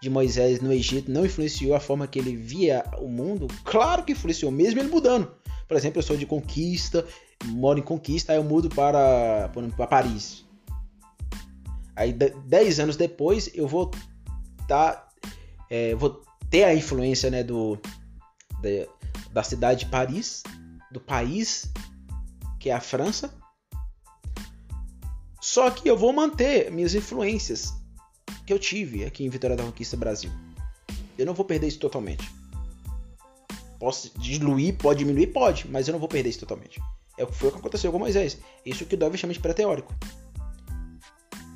de Moisés no Egito não influenciou a forma que ele via o mundo? Claro que influenciou, mesmo ele mudando. Por exemplo, eu sou de Conquista, moro em Conquista, aí eu mudo para, para Paris. Aí, dez anos depois, eu vou tá, é, vou ter a influência né, do, da, da cidade de Paris, do país que é a França. Só que eu vou manter minhas influências que eu tive aqui em Vitória da Conquista Brasil. Eu não vou perder isso totalmente. Posso diluir, pode diminuir, pode, mas eu não vou perder isso totalmente. É o que foi o que aconteceu com Moisés. Isso que o Dove chama de pré-teórico.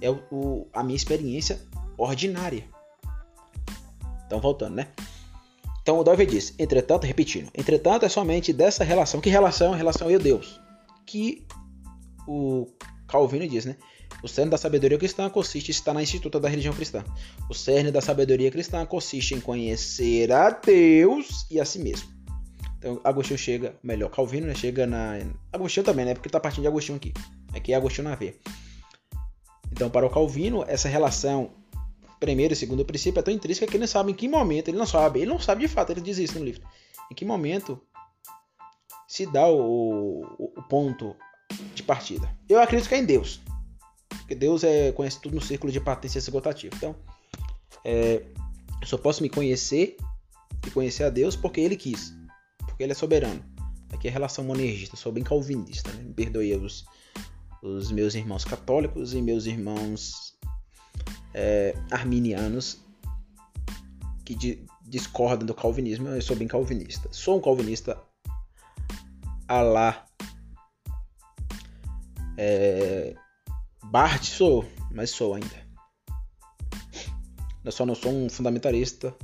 É o, o, a minha experiência ordinária. Então, voltando, né? Então, o Dove diz, entretanto, repetindo, entretanto é somente dessa relação, que relação? Relação eu Deus, que o Calvino diz, né? O cerne da sabedoria cristã consiste estar na instituta da religião cristã. O cerne da sabedoria cristã consiste em conhecer a Deus e a si mesmo. Então, Agostinho chega, melhor, Calvino né, chega na. Agostinho também, né? Porque tá partindo de Agostinho aqui. Aqui é Agostinho na veia. Então, para o Calvino, essa relação primeiro e segundo princípio é tão intrínseca que ele não sabe em que momento, ele não sabe, ele não sabe de fato, ele diz isso no livro. Em que momento se dá o, o, o ponto de partida. Eu acredito que é em Deus. Porque Deus é, conhece tudo no círculo de potência esgotativa. Então, é, eu só posso me conhecer e conhecer a Deus porque Ele quis. Porque Ele é soberano. Aqui é relação monergista, sou bem calvinista. Né? Me perdoe os, os meus irmãos católicos e meus irmãos é, arminianos que di discordam do calvinismo. Eu sou bem calvinista. Sou um calvinista a lá é, Bart sou, mas sou ainda. Eu só não sou um fundamentalista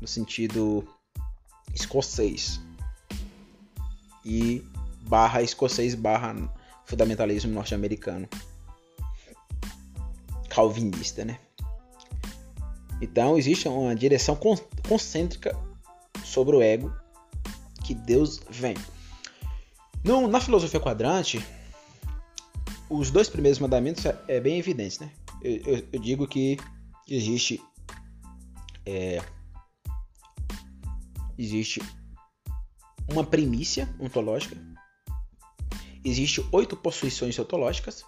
no sentido escocês e barra escocês barra fundamentalismo norte-americano calvinista, né? Então existe uma direção concêntrica sobre o ego que Deus vem. No, na filosofia quadrante, os dois primeiros mandamentos é, é bem evidente, né? Eu, eu, eu, digo que existe é, existe uma primícia ontológica, existe oito possuições ontológicas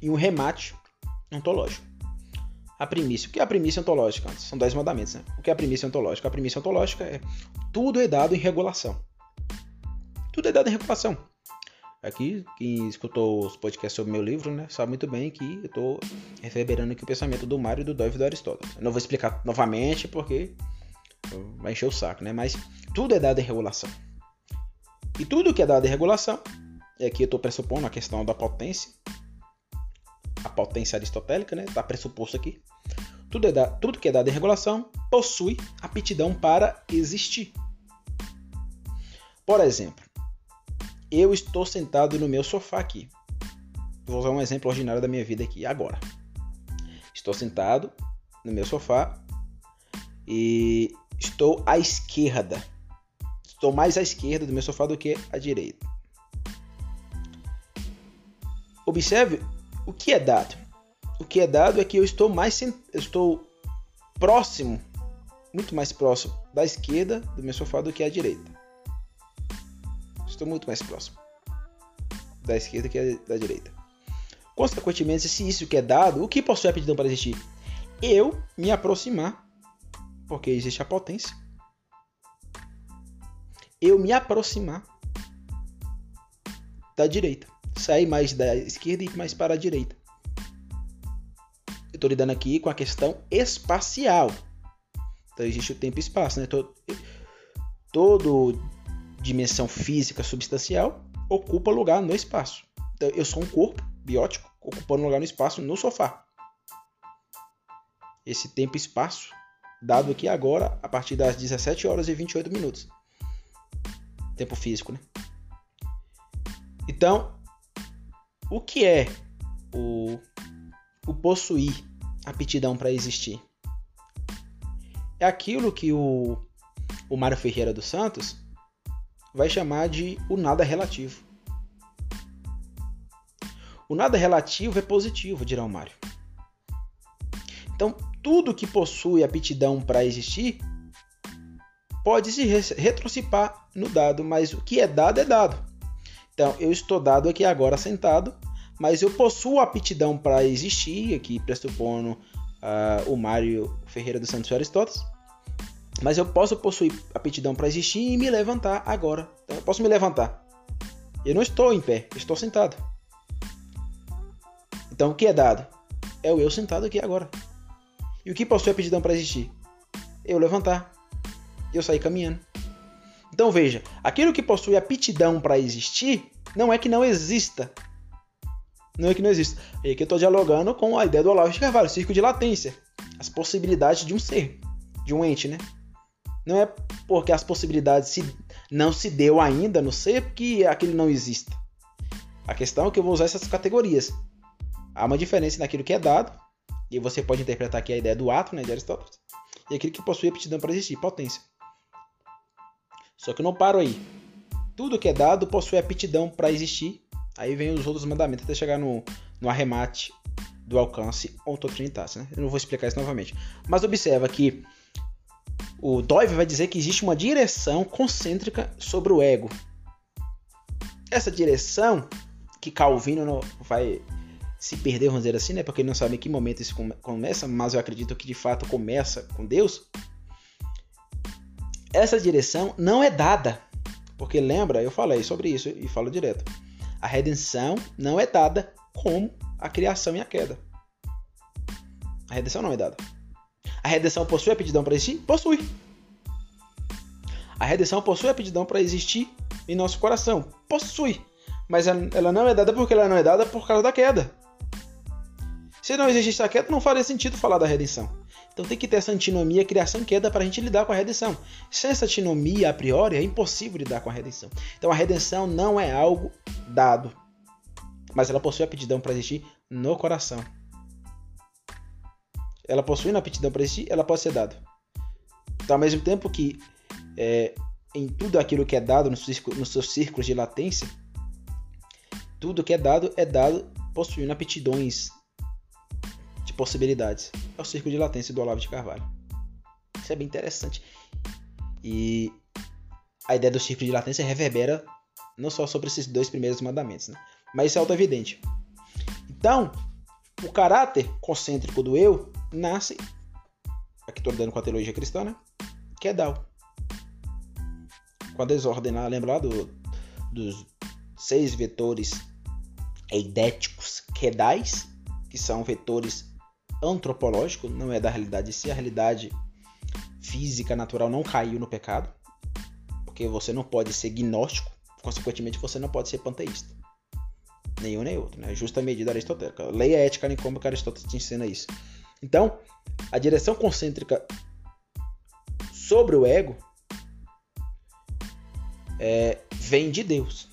e um remate ontológico. A primícia. O que é a primícia ontológica? São dez mandamentos, né? O que é a primícia ontológica? A primícia ontológica é tudo é dado em regulação. Tudo é dado em regulação. Aqui, quem escutou os podcasts sobre meu livro, né, sabe muito bem que eu estou reverberando aqui o pensamento do Mário, do Dove e do Aristóteles. Eu não vou explicar novamente porque vai encher o saco, né? Mas tudo é dado em regulação. E tudo que é dado em regulação, e aqui eu estou pressupondo a questão da potência, a potência aristotélica, né? Está pressuposto aqui. Tudo, é da, tudo que é dado em regulação possui aptidão para existir. Por exemplo, eu estou sentado no meu sofá aqui. Vou usar um exemplo ordinário da minha vida aqui agora. Estou sentado no meu sofá e estou à esquerda. Estou mais à esquerda do meu sofá do que à direita. Observe o que é dado. O que é dado é que eu estou mais eu estou próximo, muito mais próximo da esquerda do meu sofá do que à direita. Estou muito mais próximo da esquerda que da direita. Consequentemente, se isso que é dado, o que possui a aptidão para existir? Eu me aproximar, porque existe a potência. Eu me aproximar da direita. Sair mais da esquerda e ir mais para a direita. Eu estou lidando aqui com a questão espacial. Então existe o tempo e espaço, né? Todo, todo dimensão física substancial ocupa lugar no espaço. Então eu sou um corpo biótico ocupando lugar no espaço no sofá. Esse tempo e espaço dado aqui agora a partir das 17 horas e 28 minutos. Tempo físico, né? Então, o que é o, o possuir aptidão para existir? É aquilo que o, o Mário Ferreira dos Santos vai chamar de o nada relativo. O nada relativo é positivo, dirá o Mário. Então, tudo que possui aptidão para existir pode se retrocipar no dado, mas o que é dado é dado. Então, eu estou dado aqui agora sentado, mas eu possuo aptidão para existir, aqui pressupondo uh, o Mário Ferreira dos Santos Aristóteles, mas eu posso possuir aptidão para existir e me levantar agora. Então, eu posso me levantar. Eu não estou em pé, estou sentado. Então, o que é dado? É o eu sentado aqui agora. E o que possui aptidão para existir? Eu levantar. Eu sair caminhando. Então veja, aquilo que possui aptidão para existir não é que não exista. Não é que não exista. É que eu estou dialogando com a ideia do Olavo de Carvalho, círculo de latência. As possibilidades de um ser, de um ente, né? Não é porque as possibilidades se, não se deu ainda no ser que aquilo não exista. A questão é que eu vou usar essas categorias. Há uma diferença naquilo que é dado, e você pode interpretar aqui a ideia do ato, né, de Aristóteles, e aquilo que possui aptidão para existir, potência. Só que não paro aí. Tudo que é dado possui aptidão para existir. Aí vem os outros mandamentos até chegar no, no arremate do alcance ontotrinitatis. Né? Eu não vou explicar isso novamente. Mas observa que o Dove vai dizer que existe uma direção concêntrica sobre o ego. Essa direção que Calvino vai se perder, vamos dizer assim, né? Porque ele não sabe em que momento isso começa, mas eu acredito que de fato começa com Deus. Essa direção não é dada. Porque lembra, eu falei sobre isso e falo direto. A redenção não é dada como a criação e a queda. A redenção não é dada. A redenção possui a aptidão para existir? Possui. A redenção possui a aptidão para existir em nosso coração? Possui. Mas ela não é dada porque ela não é dada por causa da queda. Se não existisse a queda, não faria sentido falar da redenção. Então tem que ter essa antinomia, criação e queda para a gente lidar com a redenção. Sem essa antinomia a priori, é impossível lidar com a redenção. Então a redenção não é algo dado, mas ela possui aptidão para existir no coração. Ela possui aptidão para existir, ela pode ser dada. Então, ao mesmo tempo que é, em tudo aquilo que é dado nos, nos seus círculos de latência, tudo que é dado é dado possuindo aptidões possibilidades. É o círculo de latência do Olavo de Carvalho. Isso é bem interessante. E a ideia do círculo de latência reverbera não só sobre esses dois primeiros mandamentos, né? mas isso é auto-evidente. Então, o caráter concêntrico do eu nasce, aqui estou dando com a teologia cristã, né? que é. Com a desordem lá, lembra lá do, dos seis vetores eidéticos quedais, que são vetores antropológico, não é da realidade se a realidade física natural não caiu no pecado, porque você não pode ser gnóstico, consequentemente você não pode ser panteísta. Nenhum nem outro, né? Justa medida aristotélica. Lei é ética que Aristóteles te ensina isso. Então, a direção concêntrica sobre o ego é, vem de Deus.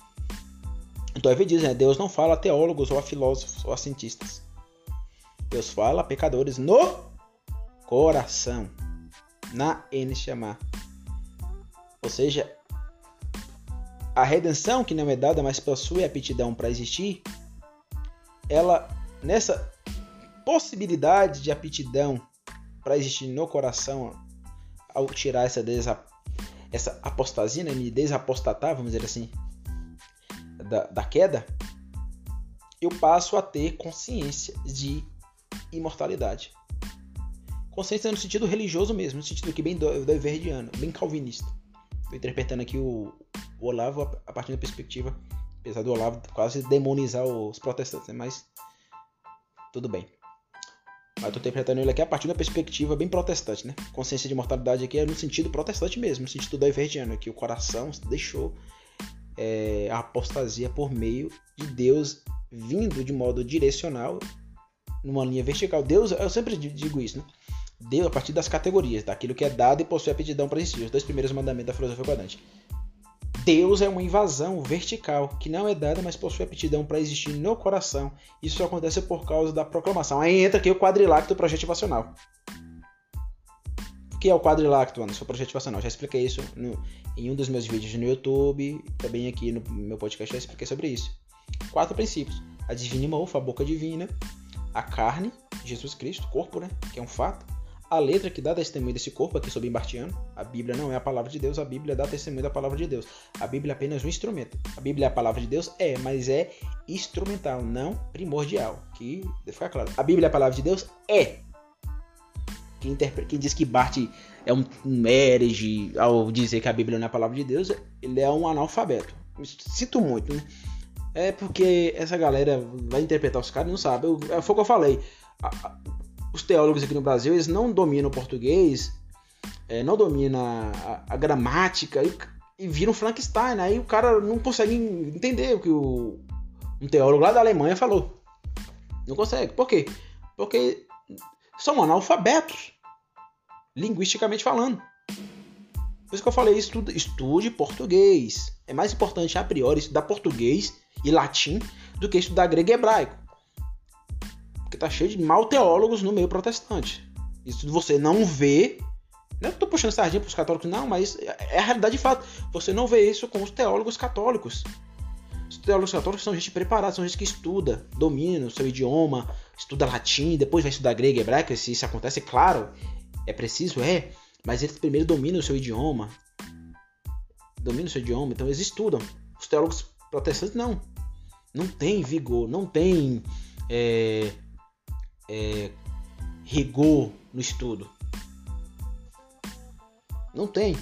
Então, ele diz, né? Deus não fala a teólogos ou a filósofos ou a cientistas. Deus fala pecadores no coração. Na N chamar. Ou seja, a redenção que não é dada, mas possui aptidão para existir, ela nessa possibilidade de aptidão para existir no coração ao tirar essa desa, essa apostasia, né, me desapostatar, vamos dizer assim, da, da queda, eu passo a ter consciência de imortalidade. Consciência no sentido religioso mesmo, no sentido que bem do, do verdiano, bem calvinista. Estou interpretando aqui o, o Olavo a partir da perspectiva, apesar do Olavo quase demonizar os protestantes, né? mas tudo bem. Mas estou interpretando ele aqui a partir da perspectiva bem protestante, né? Consciência de mortalidade aqui é no sentido protestante mesmo, no sentido diverdiano, que o coração deixou é, a apostasia por meio de Deus vindo de modo direcional numa linha vertical. Deus, eu sempre digo isso, né? Deus, a partir das categorias, daquilo que é dado e possui aptidão para existir. Os dois primeiros mandamentos da filosofia quadrante. Deus é uma invasão vertical que não é dada, mas possui aptidão para existir no coração. Isso acontece por causa da proclamação. Aí entra aqui o quadrilacto projetivacional. O que é o quadrilacto, Anderson, projetivacional? Já expliquei isso no, em um dos meus vídeos no YouTube, também aqui no meu podcast já expliquei sobre isso. Quatro princípios. A divina mofa, a boca divina, a carne, Jesus Cristo, corpo, né, que é um fato, a letra que dá testemunho desse corpo aqui sobre Embartiano. A Bíblia não é a palavra de Deus, a Bíblia dá testemunho da palavra de Deus. A Bíblia é apenas um instrumento. A Bíblia é a palavra de Deus? É, mas é instrumental, não primordial. Que deve ficar claro. A Bíblia é a palavra de Deus? É. Quem, Quem diz que Bart é um, um ao dizer que a Bíblia não é a palavra de Deus, ele é um analfabeto. Sinto muito, né? É porque essa galera vai interpretar os caras e não sabe. Eu, foi o que eu falei os teólogos aqui no Brasil eles não dominam o português, é, não dominam a, a gramática e, e, viram Frankenstein. Aí o cara não consegue entender o que o, um teólogo lá da Alemanha falou. Não consegue. Por quê? Porque são analfabetos, linguisticamente falando. Por isso que eu falei, estude, estude português. É mais importante a priori estudar português e latim do que estudar grego e hebraico. Porque tá cheio de mal teólogos no meio protestante. Isso você não vê. Não é que eu tô puxando sardinha pros católicos, não, mas é a realidade de fato. Você não vê isso com os teólogos católicos. Os teólogos católicos são gente preparada, são gente que estuda, domina o seu idioma, estuda latim, depois vai estudar grego e hebraico, se isso acontece, claro, é preciso, é, mas eles primeiro dominam o seu idioma. Dominam o seu idioma, então eles estudam. Os teólogos protestantes não. Não tem vigor, não tem é, é, rigor no estudo. Não tem.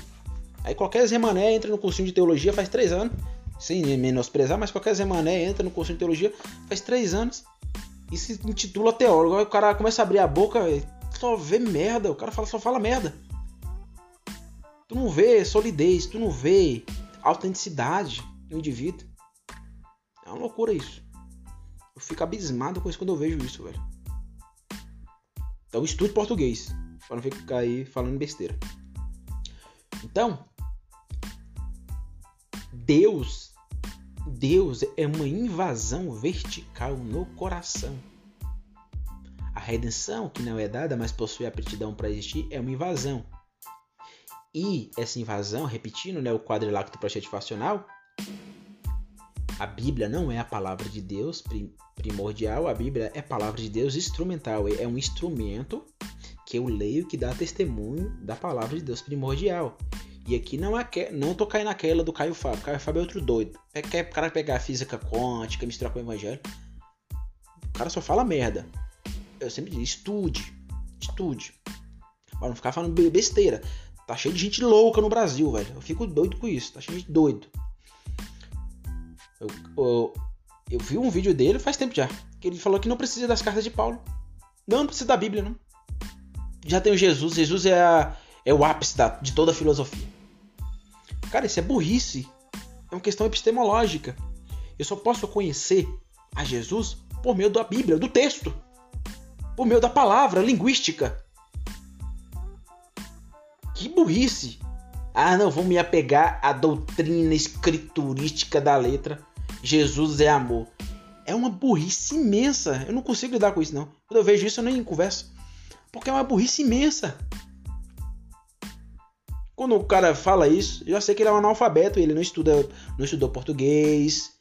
Aí qualquer Zemané entra no cursinho de teologia faz três anos, sem menosprezar, mas qualquer Zemané entra no cursinho de teologia faz três anos e se intitula teólogo. Aí o cara começa a abrir a boca, só vê merda, o cara fala, só fala merda. Tu não vê solidez, tu não vê autenticidade no indivíduo. É uma loucura isso. Eu fico abismado com isso quando eu vejo isso, velho. Então estude português, para não ficar aí falando besteira. Então, Deus, Deus é uma invasão vertical no coração. A redenção, que não é dada, mas possui aptidão para existir, é uma invasão. E essa invasão, repetindo né, o quadrilacto projetivacional, a Bíblia não é a palavra de Deus primordial, a Bíblia é a palavra de Deus instrumental, é um instrumento que eu leio que dá testemunho da palavra de Deus primordial. E aqui não é não tô caindo naquela do Caio Fábio. Caio Fábio é outro doido. É quer o cara pegar a física quântica, misturar com o evangelho. O cara só fala merda. Eu sempre digo, estude. Estude. Para não ficar falando besteira. Tá cheio de gente louca no Brasil, velho. Eu fico doido com isso. Tá cheio de doido. Eu, eu, eu, vi um vídeo dele faz tempo já. Que ele falou que não precisa das cartas de Paulo. Não, não precisa da Bíblia, não. Já tem o Jesus. Jesus é, a, é o ápice da, de toda a filosofia. Cara, isso é burrice. É uma questão epistemológica. Eu só posso conhecer a Jesus por meio da Bíblia, do texto. Por meio da palavra linguística. Que burrice. Ah, não, vou me apegar à doutrina escriturística da letra. Jesus é amor. é uma burrice imensa. Eu não consigo lidar com isso, não. Quando eu vejo isso, eu nem converso. Porque é uma burrice imensa. Quando o cara fala isso, eu já sei que ele é um analfabeto, ele não estuda, não estudou português,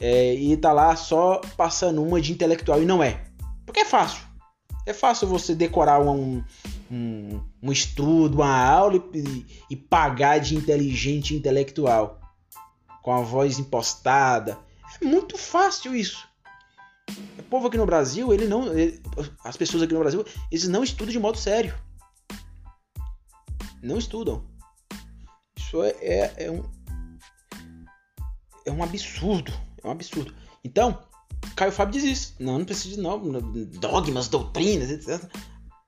é, e tá lá só passando uma de intelectual e não é. Porque é fácil. É fácil você decorar um, um, um estudo, uma aula e, e, pagar de inteligente intelectual. Com a voz impostada. É muito fácil isso. O povo aqui no Brasil, ele não. Ele, as pessoas aqui no Brasil, eles não estudam de modo sério. Não estudam. Isso é, é, é um. É um absurdo. É um absurdo. Então, Caio Fábio diz isso. Não, não precisa de não, dogmas, doutrinas, etc.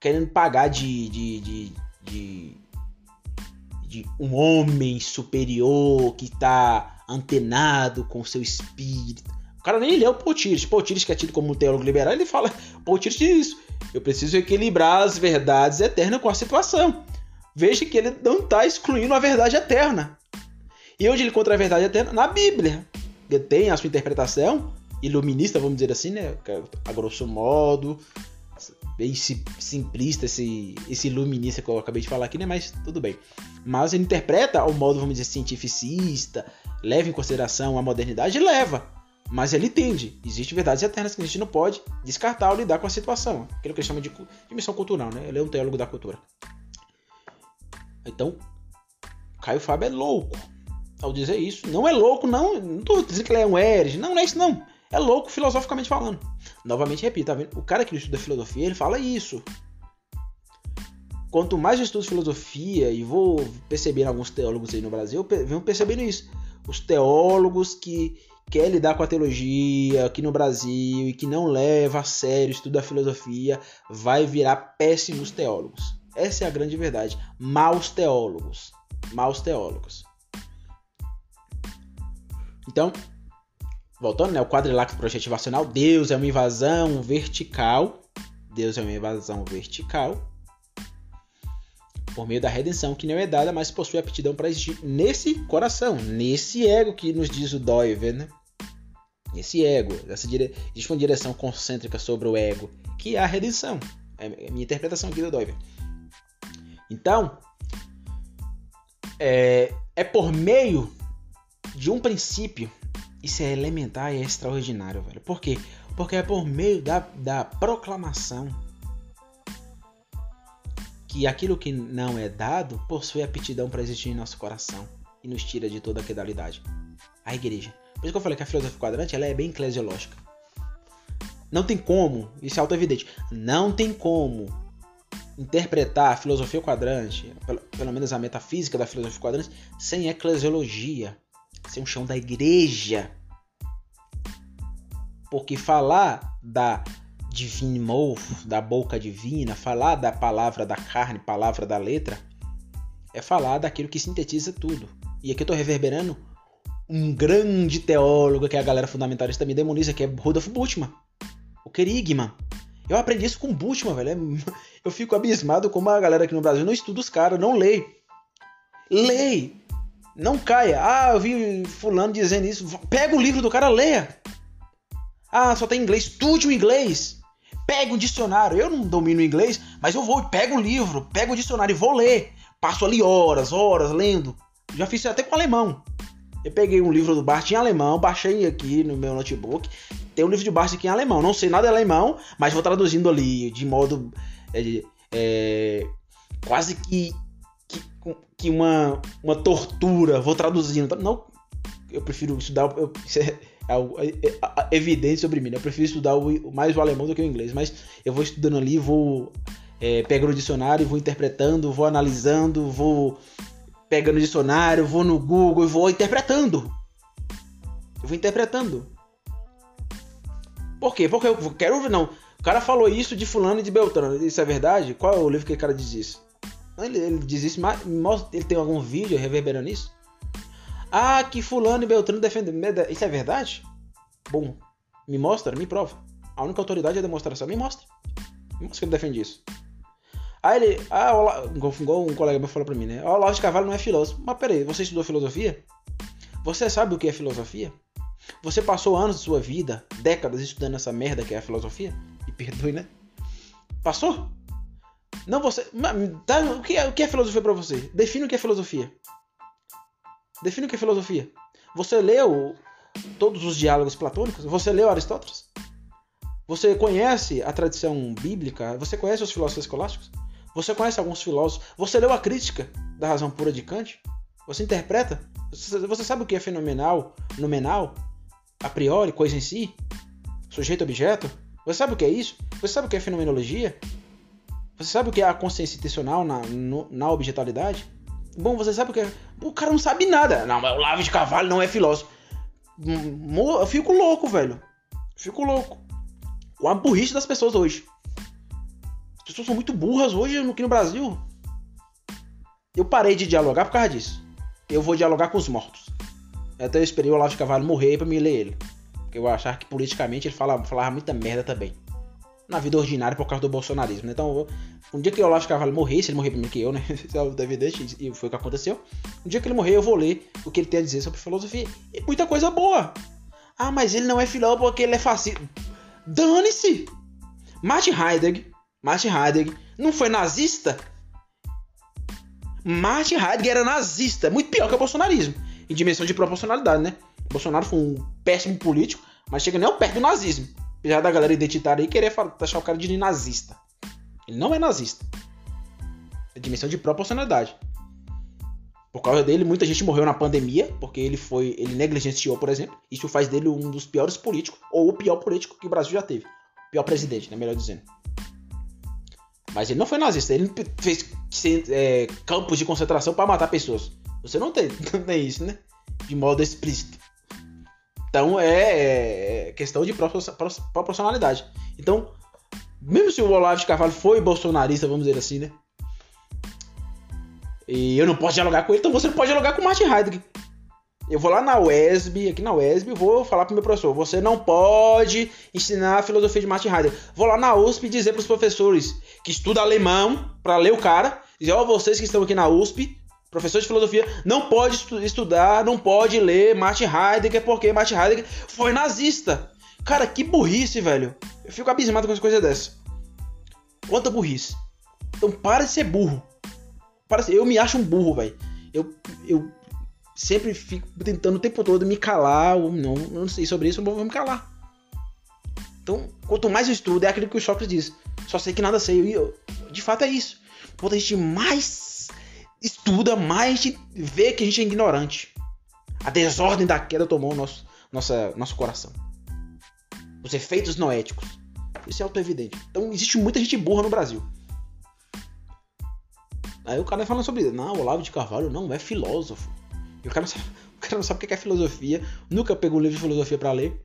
Querendo pagar de, de, de, de, de um homem superior que está antenado com seu espírito. O cara nem leu Potires. Potires, que é tido como um teólogo liberal, ele fala: Potires diz isso. Eu preciso equilibrar as verdades eternas com a situação. Veja que ele não está excluindo a verdade eterna. E onde ele encontra a verdade eterna? Na Bíblia. Ele tem a sua interpretação, iluminista, vamos dizer assim, né? É, a grosso modo, bem simplista esse, esse iluminista que eu acabei de falar aqui, né? Mas tudo bem. Mas ele interpreta ao modo, vamos dizer, cientificista, leva em consideração a modernidade, leva. Mas ele entende, existem verdades eternas que a gente não pode descartar ou lidar com a situação. Aquilo que ele chama de, de missão cultural, né? Ele é um teólogo da cultura. Então, Caio Fábio é louco ao dizer isso. Não é louco, não. Não tô dizendo que ele é um herege. Não, não é isso, não. É louco filosoficamente falando. Novamente repito, tá vendo? O cara que estuda filosofia, ele fala isso. Quanto mais eu estudo filosofia, e vou percebendo alguns teólogos aí no Brasil, eu venho percebendo isso. Os teólogos que querem lidar com a teologia aqui no Brasil e que não leva a sério o estudo da filosofia, vai virar péssimos teólogos. Essa é a grande verdade. Maus teólogos. Maus teólogos. Então, voltando, né? O quadrilátero projetivacional, Deus é uma invasão vertical. Deus é uma invasão vertical. Por meio da redenção que não é dada, mas possui aptidão para existir nesse coração, nesse ego que nos diz o Doiver, né? Esse ego, essa dire... existe uma direção concêntrica sobre o ego, que é a redenção. É a minha interpretação aqui do Doiver. Então, é, é por meio de um princípio isso é elementar e é extraordinário, velho. Por quê? Porque é por meio da, da proclamação que aquilo que não é dado possui aptidão para existir em nosso coração e nos tira de toda a quedalidade. A igreja. Por isso que eu falei que a filosofia quadrante ela é bem eclesiológica. Não tem como, isso é auto-evidente, não tem como interpretar a filosofia quadrante, pelo, pelo menos a metafísica da filosofia quadrante, sem eclesiologia ser um chão da igreja. Porque falar da divine mouth, da boca divina, falar da palavra da carne, palavra da letra, é falar daquilo que sintetiza tudo. E aqui eu estou reverberando um grande teólogo que é a galera fundamentalista me demoniza, que é Rudolf Bultmann, o Kerigman. Eu aprendi isso com Bultmann, velho. É eu fico abismado como a galera aqui no Brasil não estuda os caras, não lê. Lê! Não caia. Ah, eu vi fulano dizendo isso. Pega o livro do cara, leia. Ah, só tem inglês. Estude o inglês. Pega o dicionário. Eu não domino inglês, mas eu vou, pego o livro, pego o dicionário e vou ler. Passo ali horas, horas lendo. Já fiz isso até com alemão. Eu peguei um livro do Bart em alemão, baixei aqui no meu notebook. Tem um livro de Bart aqui em alemão. Não sei nada de alemão, mas vou traduzindo ali de modo é, é, quase que que uma, uma tortura, vou traduzindo. Não, eu prefiro estudar. Eu, isso é, é, é, é evidente sobre mim. Né? Eu prefiro estudar o, mais o alemão do que o inglês. Mas eu vou estudando ali, vou é, pegando o dicionário, vou interpretando, vou analisando, vou pegando o dicionário, vou no Google e vou interpretando. Eu vou interpretando. Por quê? Porque eu quero ver, não. O cara falou isso de fulano e de Beltrano. Isso é verdade? Qual é o livro que o cara diz isso? Ele, ele diz isso, mas mostra, ele tem algum vídeo reverberando isso? Ah, que fulano e Beltrano defendem. Isso é verdade? Bom, me mostra, me prova. A única autoridade é a demonstração. Me mostra. Me mostra que ele defende isso. Aí ele. Ah, igual um colega meu falou pra mim, né? O Olavo de Carvalho não é filósofo. Mas peraí, você estudou filosofia? Você sabe o que é filosofia? Você passou anos de sua vida, décadas estudando essa merda que é a filosofia? Me perdoe, né? Passou? Não você. Tá, o, que é, o que é filosofia para você? Define o que é filosofia. Define o que é filosofia. Você leu todos os diálogos platônicos? Você leu Aristóteles? Você conhece a tradição bíblica? Você conhece os filósofos escolásticos? Você conhece alguns filósofos? Você leu a crítica da razão pura de Kant? Você interpreta? Você sabe o que é fenomenal, nominal, a priori, coisa em si? Sujeito objeto? Você sabe o que é isso? Você sabe o que é fenomenologia? Você sabe o que é a consciência intencional na, no, na objetualidade? Bom, você sabe o que é. O cara não sabe nada. Não, mas o Lavo de Carvalho não é filósofo. Eu fico louco, velho. Fico louco. Com a burrice das pessoas hoje. As pessoas são muito burras hoje aqui no Brasil. Eu parei de dialogar por causa disso. Eu vou dialogar com os mortos. Até eu esperei o Olavo de Carvalho morrer para me ler ele. Porque eu achava que politicamente ele falava, falava muita merda também. Na vida ordinária por causa do bolsonarismo. Né? Então, um dia que o Olavo Carvalho morrer, se ele morrer primeiro que eu, né? *laughs* É evidente, e foi o que aconteceu. Um dia que ele morrer, eu vou ler o que ele tem a dizer sobre filosofia. E muita coisa boa. Ah, mas ele não é filósofo porque ele é fascista. Dane-se! Martin Heidegger, Martin Heidegger não foi nazista? Martin Heidegger era nazista, muito pior que o bolsonarismo, em dimensão de proporcionalidade, né? O Bolsonaro foi um péssimo político, mas chega nem perto do nazismo. Apesar da galera identitária aí querer achar o cara de nazista. Ele não é nazista. É dimensão de proporcionalidade. Por causa dele, muita gente morreu na pandemia, porque ele foi. ele negligenciou, por exemplo. Isso faz dele um dos piores políticos, ou o pior político que o Brasil já teve. O pior presidente, né? Melhor dizendo. Mas ele não foi nazista, ele fez é, campos de concentração para matar pessoas. Você não tem, *laughs* não tem isso, né? De modo explícito. Então é, é questão de proporcionalidade. Então, mesmo se o Olavo de Carvalho foi bolsonarista, vamos dizer assim, né? E eu não posso dialogar com ele, então você não pode dialogar com o Martin Heidegger. Eu vou lá na UESB, aqui na UESB, vou falar pro meu professor: você não pode ensinar a filosofia de Martin Heidegger. Vou lá na USP dizer pros professores que estudam alemão, para ler o cara, dizer: ó, oh, vocês que estão aqui na USP, professor de filosofia, não pode estudar, não pode ler Martin Heidegger, porque Martin Heidegger foi nazista. Cara, que burrice, velho. Eu fico abismado com as coisas dessas. Quanta burrice. Então para de ser burro. Para eu me acho um burro, velho. Eu, eu sempre fico tentando o tempo todo me calar. Ou não, não sei sobre isso, eu vou me calar. Então, quanto mais eu estudo, é aquilo que o Sócrates diz. Só sei que nada sei. E eu, de fato é isso. Quanto a gente mais estuda, mais gente vê que a gente é ignorante. A desordem da queda tomou nosso, nossa, nosso coração. Os efeitos noéticos. Isso é auto-evidente. Então existe muita gente burra no Brasil. Aí o cara vai falando sobre isso. Não, Olavo de Carvalho não é filósofo. E o cara não sabe, *laughs* o cara não sabe o que é filosofia. Nunca pegou um livro de filosofia para ler.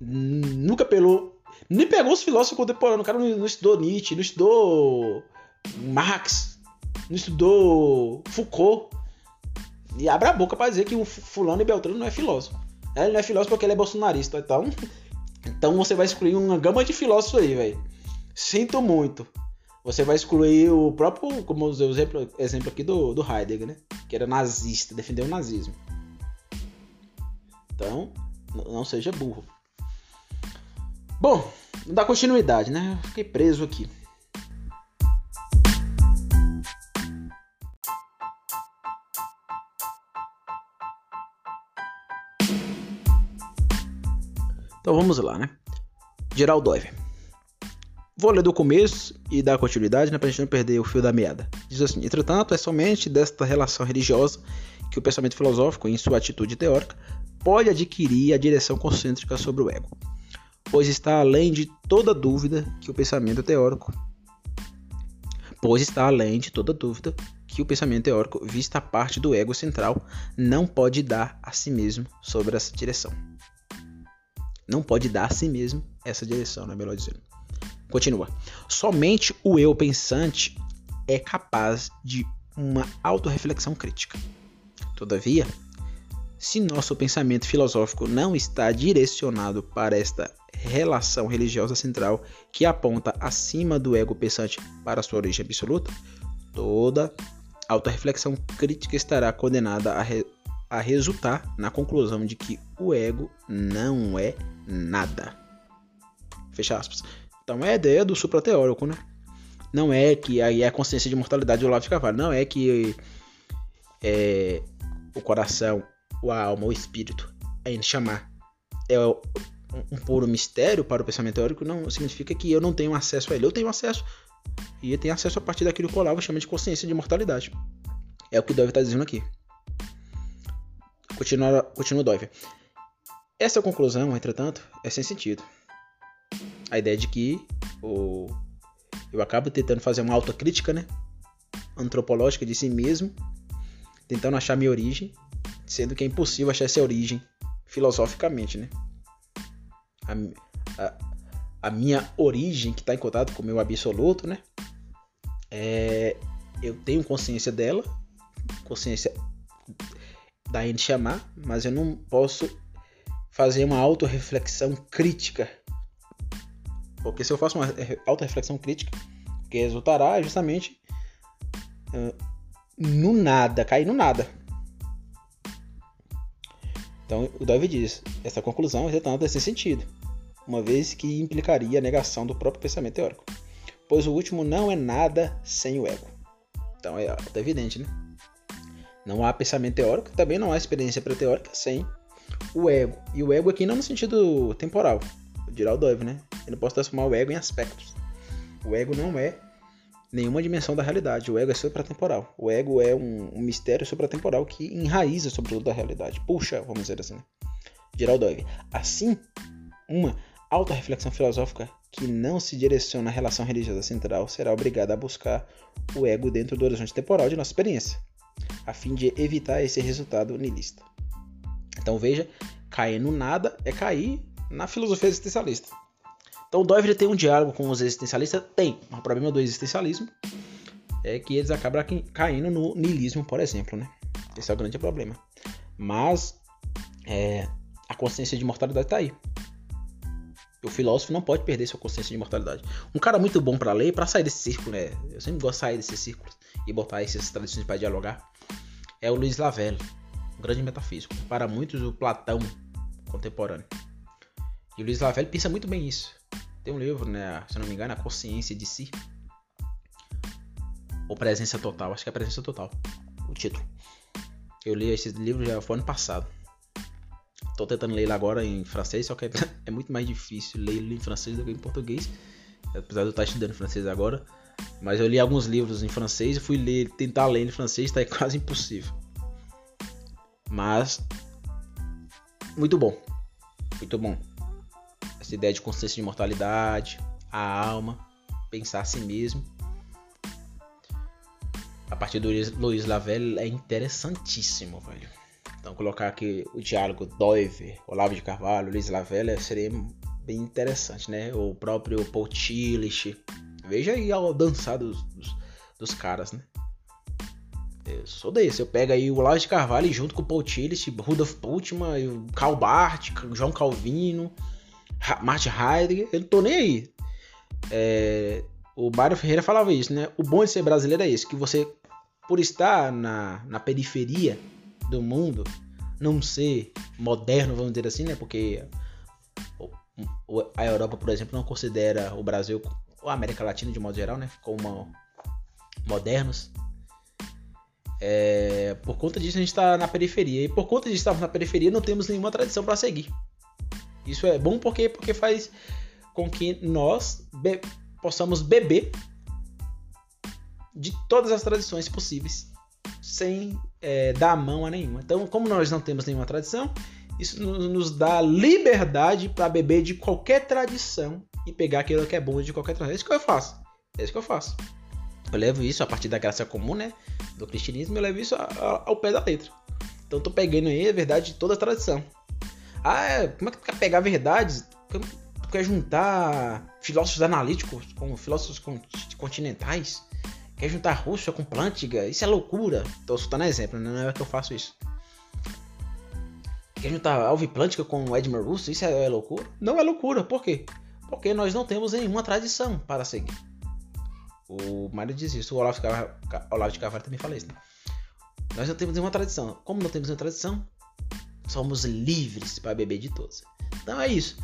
Nunca pegou. Nem pegou os filósofos contemporâneos. O cara não, não estudou Nietzsche, não estudou Marx, não estudou Foucault. E abre a boca para dizer que o fulano e Beltrano não é filósofo. Ele não é filósofo porque ele é bolsonarista. Então, *laughs* então você vai excluir uma gama de filósofos aí, velho. Sinto muito. Você vai excluir o próprio, como o exemplo, exemplo aqui do, do Heidegger, né? Que era nazista, defendeu o nazismo. Então, não seja burro. Bom, não dá continuidade, né? Fiquei preso aqui. Então vamos lá, né? Geraldo Doiver. Vou ler do começo e dar continuidade, né, pra gente não perder o fio da meada. Diz assim: Entretanto, é somente desta relação religiosa que o pensamento filosófico, em sua atitude teórica, pode adquirir a direção concêntrica sobre o ego, pois está além de toda dúvida que o pensamento teórico pois está além de toda dúvida que o pensamento teórico, vista a parte do ego central, não pode dar a si mesmo sobre essa direção não pode dar a si mesmo essa direção, né? Melhor dizendo. Continua. Somente o eu pensante é capaz de uma autorreflexão crítica. Todavia, se nosso pensamento filosófico não está direcionado para esta relação religiosa central que aponta acima do ego pensante para sua origem absoluta, toda autorreflexão crítica estará condenada a, re a resultar na conclusão de que o ego não é nada. Fecha aspas. Então é a ideia do suprateórico, né? Não é que aí é a consciência de mortalidade do Olavo de Carvalho. Não é que é, o coração, a alma, o espírito, a chamar, é um puro mistério para o pensamento teórico, não significa que eu não tenho acesso a ele. Eu tenho acesso. E eu tenho acesso a partir daquilo que o Olavo chama de consciência de mortalidade. É o que o Dove está dizendo aqui. Continua, continua o Dove. Essa conclusão, entretanto, é sem sentido. A ideia de que o, eu acabo tentando fazer uma autocrítica, né? Antropológica de si mesmo, tentando achar minha origem, sendo que é impossível achar essa origem filosoficamente, né? A, a, a minha origem, que está em contato com o meu absoluto, né? É, eu tenho consciência dela, consciência da gente chamar, mas eu não posso fazer uma autorreflexão crítica. Porque se eu faço uma autorreflexão crítica, que resultará justamente uh, no nada, cair no nada. Então o Dove diz: essa conclusão, é sem sentido, uma vez que implicaria a negação do próprio pensamento teórico, pois o último não é nada sem o ego. Então é, é evidente, né? Não há pensamento teórico, também não há experiência pré-teórica sem o ego. E o ego aqui não no sentido temporal, dirá o Dove, né? Eu não posso transformar o ego em aspectos. O ego não é nenhuma dimensão da realidade. O ego é supratemporal. O ego é um, um mistério supratemporal que enraiza sobre toda a realidade. Puxa, vamos dizer assim. Geraldo Dove. Assim, uma auto-reflexão filosófica que não se direciona à relação religiosa central será obrigada a buscar o ego dentro do horizonte temporal de nossa experiência, a fim de evitar esse resultado nihilista. Então veja, cair no nada é cair na filosofia existencialista. Então o Doivre tem um diálogo com os existencialistas? Tem. O problema do existencialismo é que eles acabam caindo no niilismo, por exemplo, né? Esse é o grande problema. Mas é, a consciência de mortalidade está aí. O filósofo não pode perder sua consciência de mortalidade. Um cara muito bom para ler, para sair desse círculo, né? Eu sempre gosto de sair desses círculos e botar essas tradições para dialogar. É o Luiz Lavelle, um grande metafísico. Para muitos, o Platão contemporâneo. E o Luiz Lavelle pensa muito bem isso. Tem um livro, né? Se não me engano, A Consciência de Si. Ou Presença Total. Acho que é Presença Total. O título. Eu li esse livro já foi ano passado. Tô tentando ler ele agora em francês, só que é, *laughs* é muito mais difícil ler ele em francês do que em português. Apesar de eu estar estudando francês agora. Mas eu li alguns livros em francês e fui ler, tentar ler em francês, tá *laughs* quase impossível. Mas muito bom. Muito bom essa ideia de consciência de imortalidade, a alma, pensar a si mesmo. A partir do Luiz Lavelle é interessantíssimo, velho. Então colocar aqui o diálogo Doiver, Olavo de Carvalho, Luiz Lavelle seria bem interessante, né? O próprio Paul Tillich. Veja aí a dançar dos, dos, dos, caras, né? Eu sou desse. Eu pego aí o Olavo de Carvalho junto com o Paul Tillich, Rudolf Bultmann, Karl Barth, João Calvino, Martin Heidegger, eu não tô nem aí. É, o Mário Ferreira falava isso, né? O bom de ser brasileiro é isso, que você, por estar na, na periferia do mundo, não ser moderno, vamos dizer assim, né? Porque a Europa, por exemplo, não considera o Brasil, ou a América Latina de modo geral, né? Como modernos. É, por conta disso a gente está na periferia. E por conta de estarmos na periferia, não temos nenhuma tradição para seguir. Isso é bom porque, porque faz com que nós be possamos beber de todas as tradições possíveis sem é, dar a mão a nenhuma. Então, como nós não temos nenhuma tradição, isso nos dá liberdade para beber de qualquer tradição e pegar aquilo que é bom de qualquer tradição. É isso que eu faço. É isso que eu faço. Eu levo isso a partir da graça comum, né? Do cristianismo, eu levo isso ao pé da letra. Então, tô pegando aí a verdade de toda a tradição. Ah, é, como é que tu quer pegar verdades? Tu quer juntar filósofos analíticos com filósofos continentais? Quer juntar Rússia com Plântica? Isso é loucura. Tô soltando exemplo, né? não é que eu faço isso. Quer juntar Alvin Plântica com Edmund Russo? Isso é, é loucura? Não é loucura. Por quê? Porque nós não temos nenhuma tradição para seguir. O Mário diz isso. O Olavo de Carvalho, Olavo de Carvalho também fala isso. Né? Nós não temos nenhuma tradição. Como não temos nenhuma tradição, somos livres para beber de todos. Então é isso.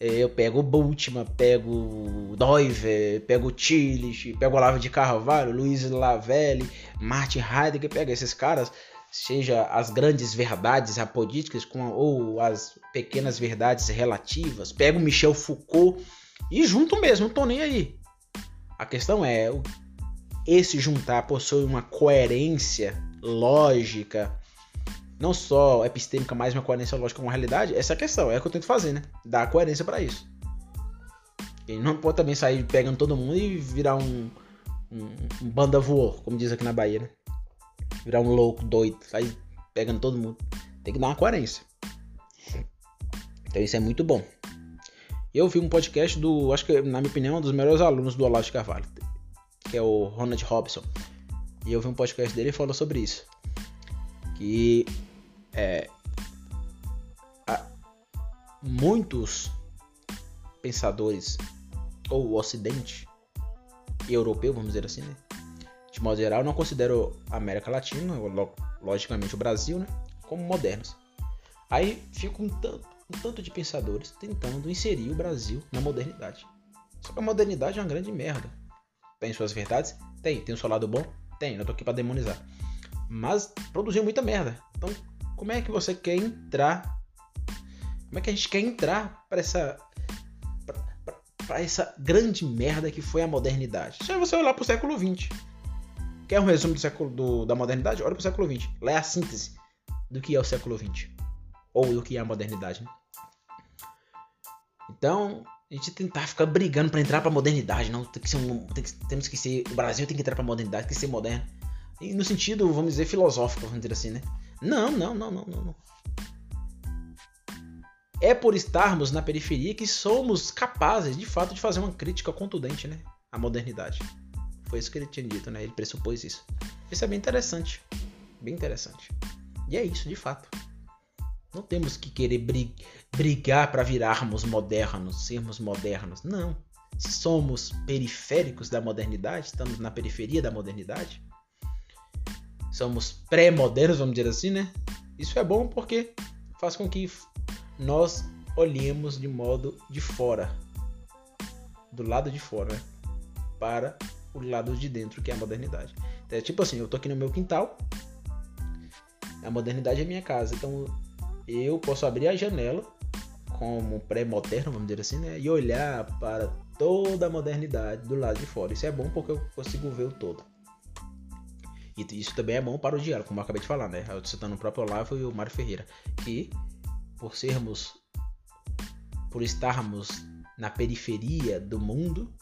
É, eu pego o Bultmann, pego Doiver, pego o Tillich, pego o Olavo de Carvalho, Luiz Lavelli, Martin Heidegger, pega esses caras, seja as grandes verdades apodíticas com, ou as pequenas verdades relativas, pego Michel Foucault e junto mesmo, não tô nem aí. A questão é, esse juntar possui uma coerência lógica, não só epistêmica, mas uma coerência lógica com a realidade, essa é a questão, é o que eu tento fazer, né? Dar coerência para isso. Ele não pode também sair pegando todo mundo e virar um, um, um banda voor, como diz aqui na Bahia, né? Virar um louco, doido, sair pegando todo mundo. Tem que dar uma coerência. Então isso é muito bom. Eu vi um podcast do, acho que na minha opinião, um dos melhores alunos do Olavo de Carvalho, que é o Ronald Robson. E eu vi um podcast dele e falou sobre isso. Que é, muitos pensadores, ou o Ocidente europeu, vamos dizer assim, né? De modo geral, não considero a América Latina, logicamente o Brasil, né? Como modernos. Aí fica um tanto, um tanto de pensadores tentando inserir o Brasil na modernidade. Só que a modernidade é uma grande merda. Tem suas verdades? Tem. Tem o seu lado bom? Tem. Não tô aqui pra demonizar. Mas produziu muita merda. Então, como é que você quer entrar? Como é que a gente quer entrar para essa para essa grande merda que foi a modernidade? Se você olhar pro século 20. Quer um resumo do século do, da modernidade? Olha pro século 20. Lá é a síntese do que é o século 20 ou do que é a modernidade. Né? Então, a gente tentar ficar brigando para entrar para modernidade, não tem que ser um, tem que, temos que ser o Brasil tem que entrar para modernidade, tem que ser moderno. E no sentido, vamos dizer, filosófico, vamos dizer assim, né? Não, não, não, não, não. É por estarmos na periferia que somos capazes, de fato, de fazer uma crítica contundente, né? À modernidade. Foi isso que ele tinha dito, né? Ele pressupôs isso. Isso é bem interessante. Bem interessante. E é isso, de fato. Não temos que querer brigar para virarmos modernos, sermos modernos. Não. Se somos periféricos da modernidade, estamos na periferia da modernidade, somos pré-modernos, vamos dizer assim, né? Isso é bom porque faz com que nós olhemos de modo de fora, do lado de fora, né? para o lado de dentro, que é a modernidade. Então, é tipo assim, eu tô aqui no meu quintal, a modernidade é minha casa, então eu posso abrir a janela como pré-moderno, vamos dizer assim, né? E olhar para toda a modernidade do lado de fora. Isso é bom porque eu consigo ver o todo. E isso também é bom para o diálogo, como eu acabei de falar, né? Eu citando o próprio Olavo e o Mário Ferreira, que por sermos, por estarmos na periferia do mundo,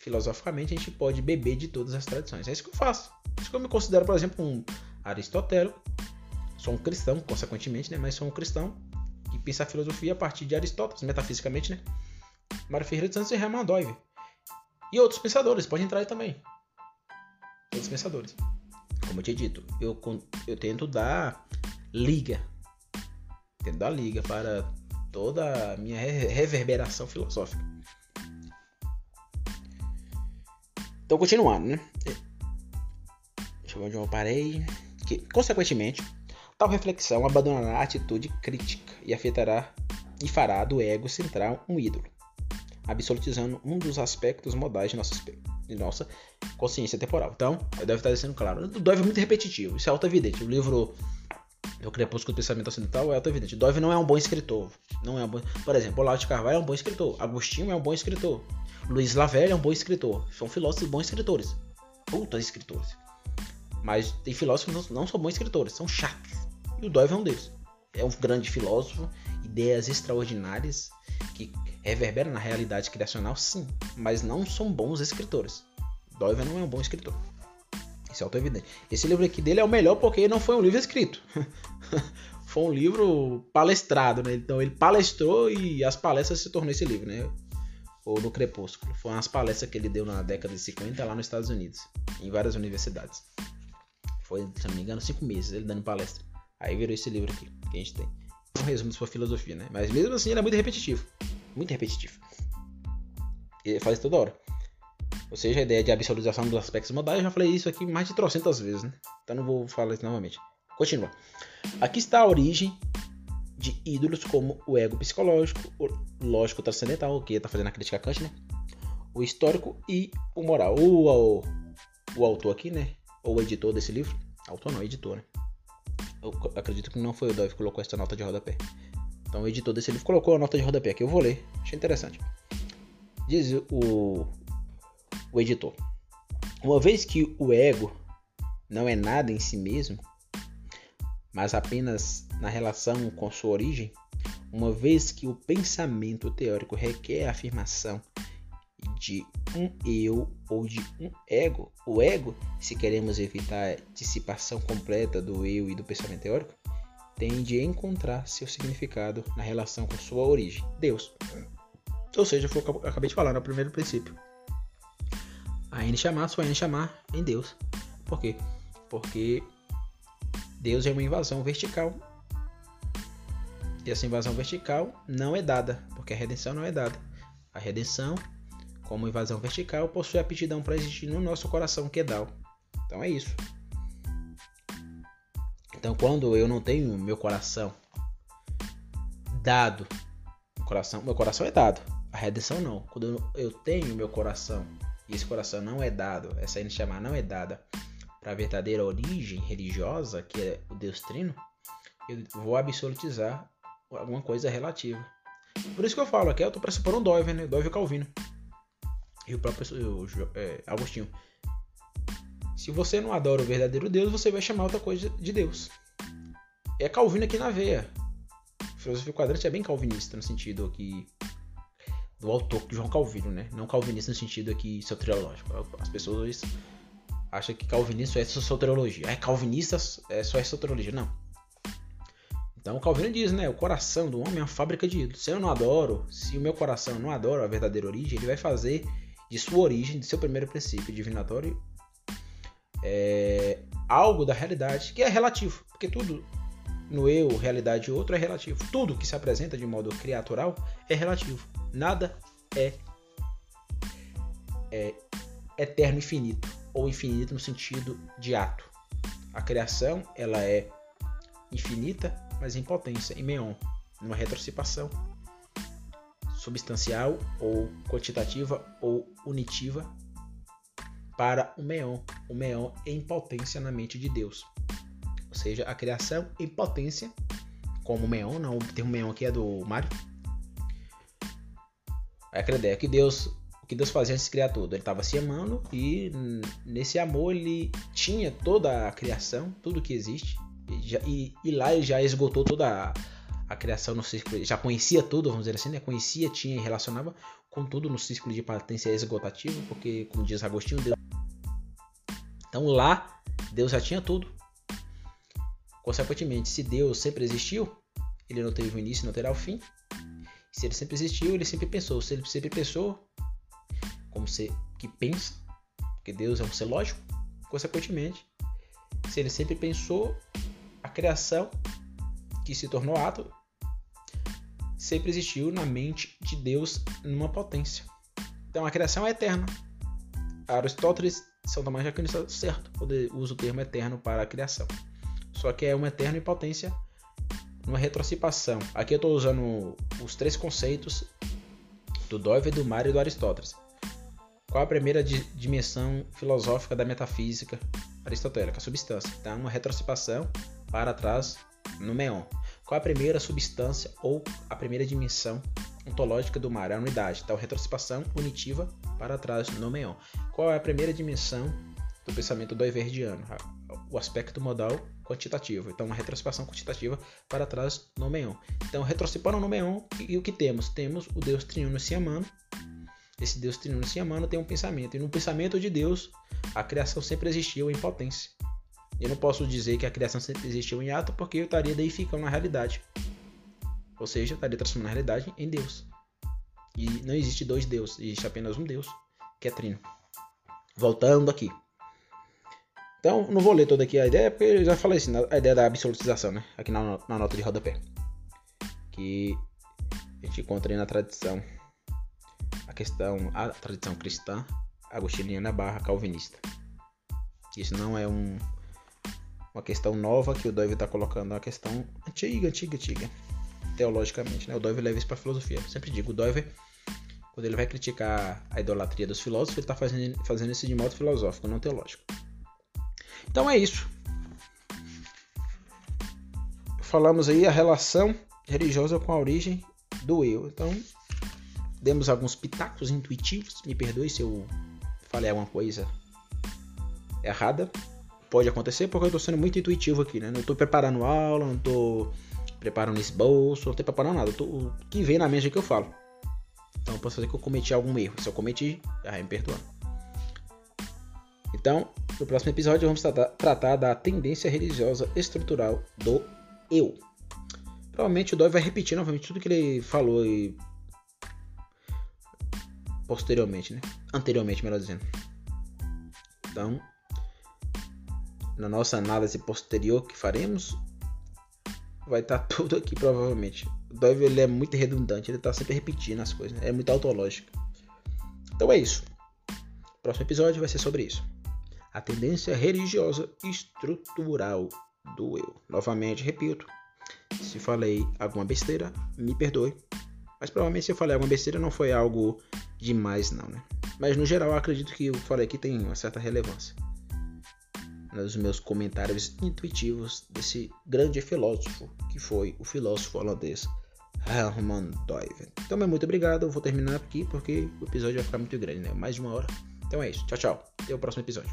filosoficamente a gente pode beber de todas as tradições. É isso que eu faço. É isso que eu me considero, por exemplo, um Aristóteles, sou um cristão, consequentemente, né? Mas sou um cristão que pensa a filosofia a partir de Aristóteles, metafisicamente, né? Mário Ferreira de Santos e Hermann Doive. E outros pensadores, pode entrar aí também. Outros pensadores. Como eu tinha dito, eu, eu tento dar liga. Tento dar liga para toda a minha reverberação filosófica. Então, continuando, né? Deixa eu ver onde eu parei. Que, consequentemente, Tal reflexão abandonará a atitude crítica e afetará e fará do ego central um ídolo, absolutizando um dos aspectos modais de nossa, de nossa consciência temporal. Então, deve estar sendo claro. Dove é muito repetitivo, isso é auto-evidente. O livro O Crepúsculo do Pensamento Ocidental é auto-evidente. Dove não é um bom escritor. Não é um bom... Por exemplo, Olavo de Carvalho é um bom escritor. Agostinho é um bom escritor. Luiz Lavelle é um bom escritor. São filósofos bons escritores. Putas escritores. Mas tem filósofos que não são bons escritores, são chatos. E o Dove é um deles. É um grande filósofo, ideias extraordinárias que reverberam na realidade criacional, sim, mas não são bons escritores. Dove não é um bom escritor. Isso é auto-evidente. Esse livro aqui dele é o melhor porque não foi um livro escrito. *laughs* foi um livro palestrado, né? Então ele palestrou e as palestras se tornou esse livro, né? Ou no Crepúsculo. Foram as palestras que ele deu na década de 50 lá nos Estados Unidos, em várias universidades. Foi, se não me engano, cinco meses ele dando palestra. Aí virou esse livro aqui que a gente tem. Um resumo de sua filosofia, né? Mas mesmo assim ele é muito repetitivo. Muito repetitivo. Ele faz toda hora. Ou seja, a ideia de absolutização dos aspectos modais, eu já falei isso aqui mais de trocentas vezes, né? Então não vou falar isso novamente. Continua. Aqui está a origem de ídolos como o ego psicológico, o lógico transcendental, que está fazendo a crítica a Kant, né? O histórico e o moral. O, o, o autor aqui, né? Ou o editor desse livro. Autor não, editor, né? Eu acredito que não foi o Dove que colocou essa nota de rodapé. Então o editor desse livro colocou a nota de rodapé aqui. Eu vou ler. Achei interessante. Diz o, o editor. Uma vez que o ego não é nada em si mesmo, mas apenas na relação com sua origem, uma vez que o pensamento teórico requer a afirmação de um eu ou de um ego, o ego, se queremos evitar a dissipação completa do eu e do pensamento teórico, tende a encontrar seu significado na relação com sua origem, Deus. Ou seja, foi o que eu acabei de falar no primeiro princípio. A N chamar, sua N chamar em Deus. Por quê? Porque Deus é uma invasão vertical. E essa invasão vertical não é dada, porque a redenção não é dada. A redenção, como invasão vertical, possui aptidão para existir no nosso coração, que é Dal. Então é isso. Então quando eu não tenho meu coração dado, coração, meu coração é dado, a redenção não. Quando eu tenho meu coração e esse coração não é dado, essa aí chamar não é dada para a verdadeira origem religiosa, que é o Deus Trino, eu vou absolutizar alguma coisa relativa. Por isso que eu falo aqui, eu estou pressupondo um Doiver, né? Doiver Calvino. E o próprio o, é, Agostinho. Se você não adora o verdadeiro Deus, você vai chamar outra coisa de Deus. É Calvino aqui na veia. filosofia quadrante é bem calvinista, no sentido aqui do autor João Calvino, né? Não calvinista no sentido aqui soteriológico. As pessoas acham que calvinista é soteriologia. É calvinista é só é soteriologia. Não. Então Calvino diz, né? O coração do homem é uma fábrica de ídolos. Se eu não adoro, se o meu coração não adora a verdadeira origem, ele vai fazer de sua origem, de seu primeiro princípio divinatório, é, algo da realidade que é relativo. Porque tudo no eu, realidade e outro é relativo. Tudo que se apresenta de modo criatural é relativo. Nada é, é eterno infinito ou infinito no sentido de ato. A criação ela é infinita, mas em potência, em meon, numa retrocipação substancial ou quantitativa ou unitiva para o meon, o meon em potência na mente de Deus. Ou seja, a criação em potência, como o meon, não, o termo meon aqui é do Mário, é aquela ideia que Deus, o que Deus fazia antes de criar tudo, ele estava se amando e nesse amor ele tinha toda a criação, tudo que existe, e, e, e lá ele já esgotou toda a, a criação no círculo, já conhecia tudo, vamos dizer assim, né? Conhecia, tinha e relacionava com tudo no círculo de potência esgotativo, porque, como diz Agostinho, Deus... então lá Deus já tinha tudo. Consequentemente, se Deus sempre existiu, ele não teve o início, não terá o fim. Se ele sempre existiu, ele sempre pensou. Se ele sempre pensou, como ser que pensa, porque Deus é um ser lógico, consequentemente, se ele sempre pensou, a criação que se tornou ato sempre existiu na mente de Deus numa potência. Então a criação é eterna. Aristóteles São Tomás de está certo quando usa o termo eterno para a criação. Só que é uma eterna em potência uma retrocipação. Aqui eu estou usando os três conceitos do Doiver, do Mário e do Aristóteles. Qual a primeira dimensão filosófica da metafísica aristotélica? A substância. Então, uma retrocipação para trás no meon. Qual a primeira substância ou a primeira dimensão ontológica do mar? A unidade. Então, retrocipação unitiva para trás no meon. Qual é a primeira dimensão do pensamento doiverdiano? O aspecto modal quantitativo. Então, uma retrocipação quantitativa para trás no Meon. Então, retrocipando no Meon, e o que temos? Temos o Deus triuno se amando. Esse Deus triuno se amando tem um pensamento. E no pensamento de Deus, a criação sempre existiu em potência. Eu não posso dizer que a criação sempre existiu em ato, porque eu estaria deificando na realidade. Ou seja, eu estaria transformando a realidade em Deus. E não existe dois deuses, existe apenas um Deus, que é trino. Voltando aqui. Então, não vou ler toda aqui a ideia, porque eu já falei assim, a ideia da absolutização, né? Aqui na, na nota de rodapé. Que a gente encontra na tradição a questão, a tradição cristã, agostiniana barra calvinista. Isso não é um, uma questão nova que o Dove está colocando, é uma questão antiga, antiga, antiga, teologicamente. Né? O Dove leva isso para a filosofia. Eu sempre digo, o Dove, quando ele vai criticar a idolatria dos filósofos, ele está fazendo, fazendo isso de modo filosófico, não teológico. Então é isso. Falamos aí a relação religiosa com a origem do eu. Então, demos alguns pitacos intuitivos. Me perdoe se eu falei alguma coisa errada. Pode acontecer porque eu estou sendo muito intuitivo aqui, né? Não estou preparando aula, não estou preparando esse bolso, não estou preparando nada. Tô, o que vem na mente é que eu falo. Então, posso fazer que eu cometi algum erro. Se eu cometi, me perdoa. Então, no próximo episódio, vamos tratar, tratar da tendência religiosa estrutural do eu. Provavelmente o Dói vai repetir novamente tudo que ele falou e posteriormente, né? Anteriormente, melhor dizendo. Então, na nossa análise posterior que faremos, vai estar tá *laughs* tudo aqui provavelmente. O Dove ele é muito redundante, ele está sempre repetindo as coisas, né? é muito autológico. Então é isso. O próximo episódio vai ser sobre isso. A tendência religiosa estrutural do eu. Novamente, repito, se falei alguma besteira, me perdoe. Mas provavelmente se eu falei alguma besteira não foi algo demais não, né? Mas no geral acredito que eu falei aqui tem uma certa relevância. Nos meus comentários intuitivos desse grande filósofo que foi o filósofo holandês Herman Doiven. Então, muito obrigado. Eu vou terminar aqui porque o episódio vai ficar muito grande, né? Mais de uma hora. Então é isso. Tchau, tchau. Até o próximo episódio.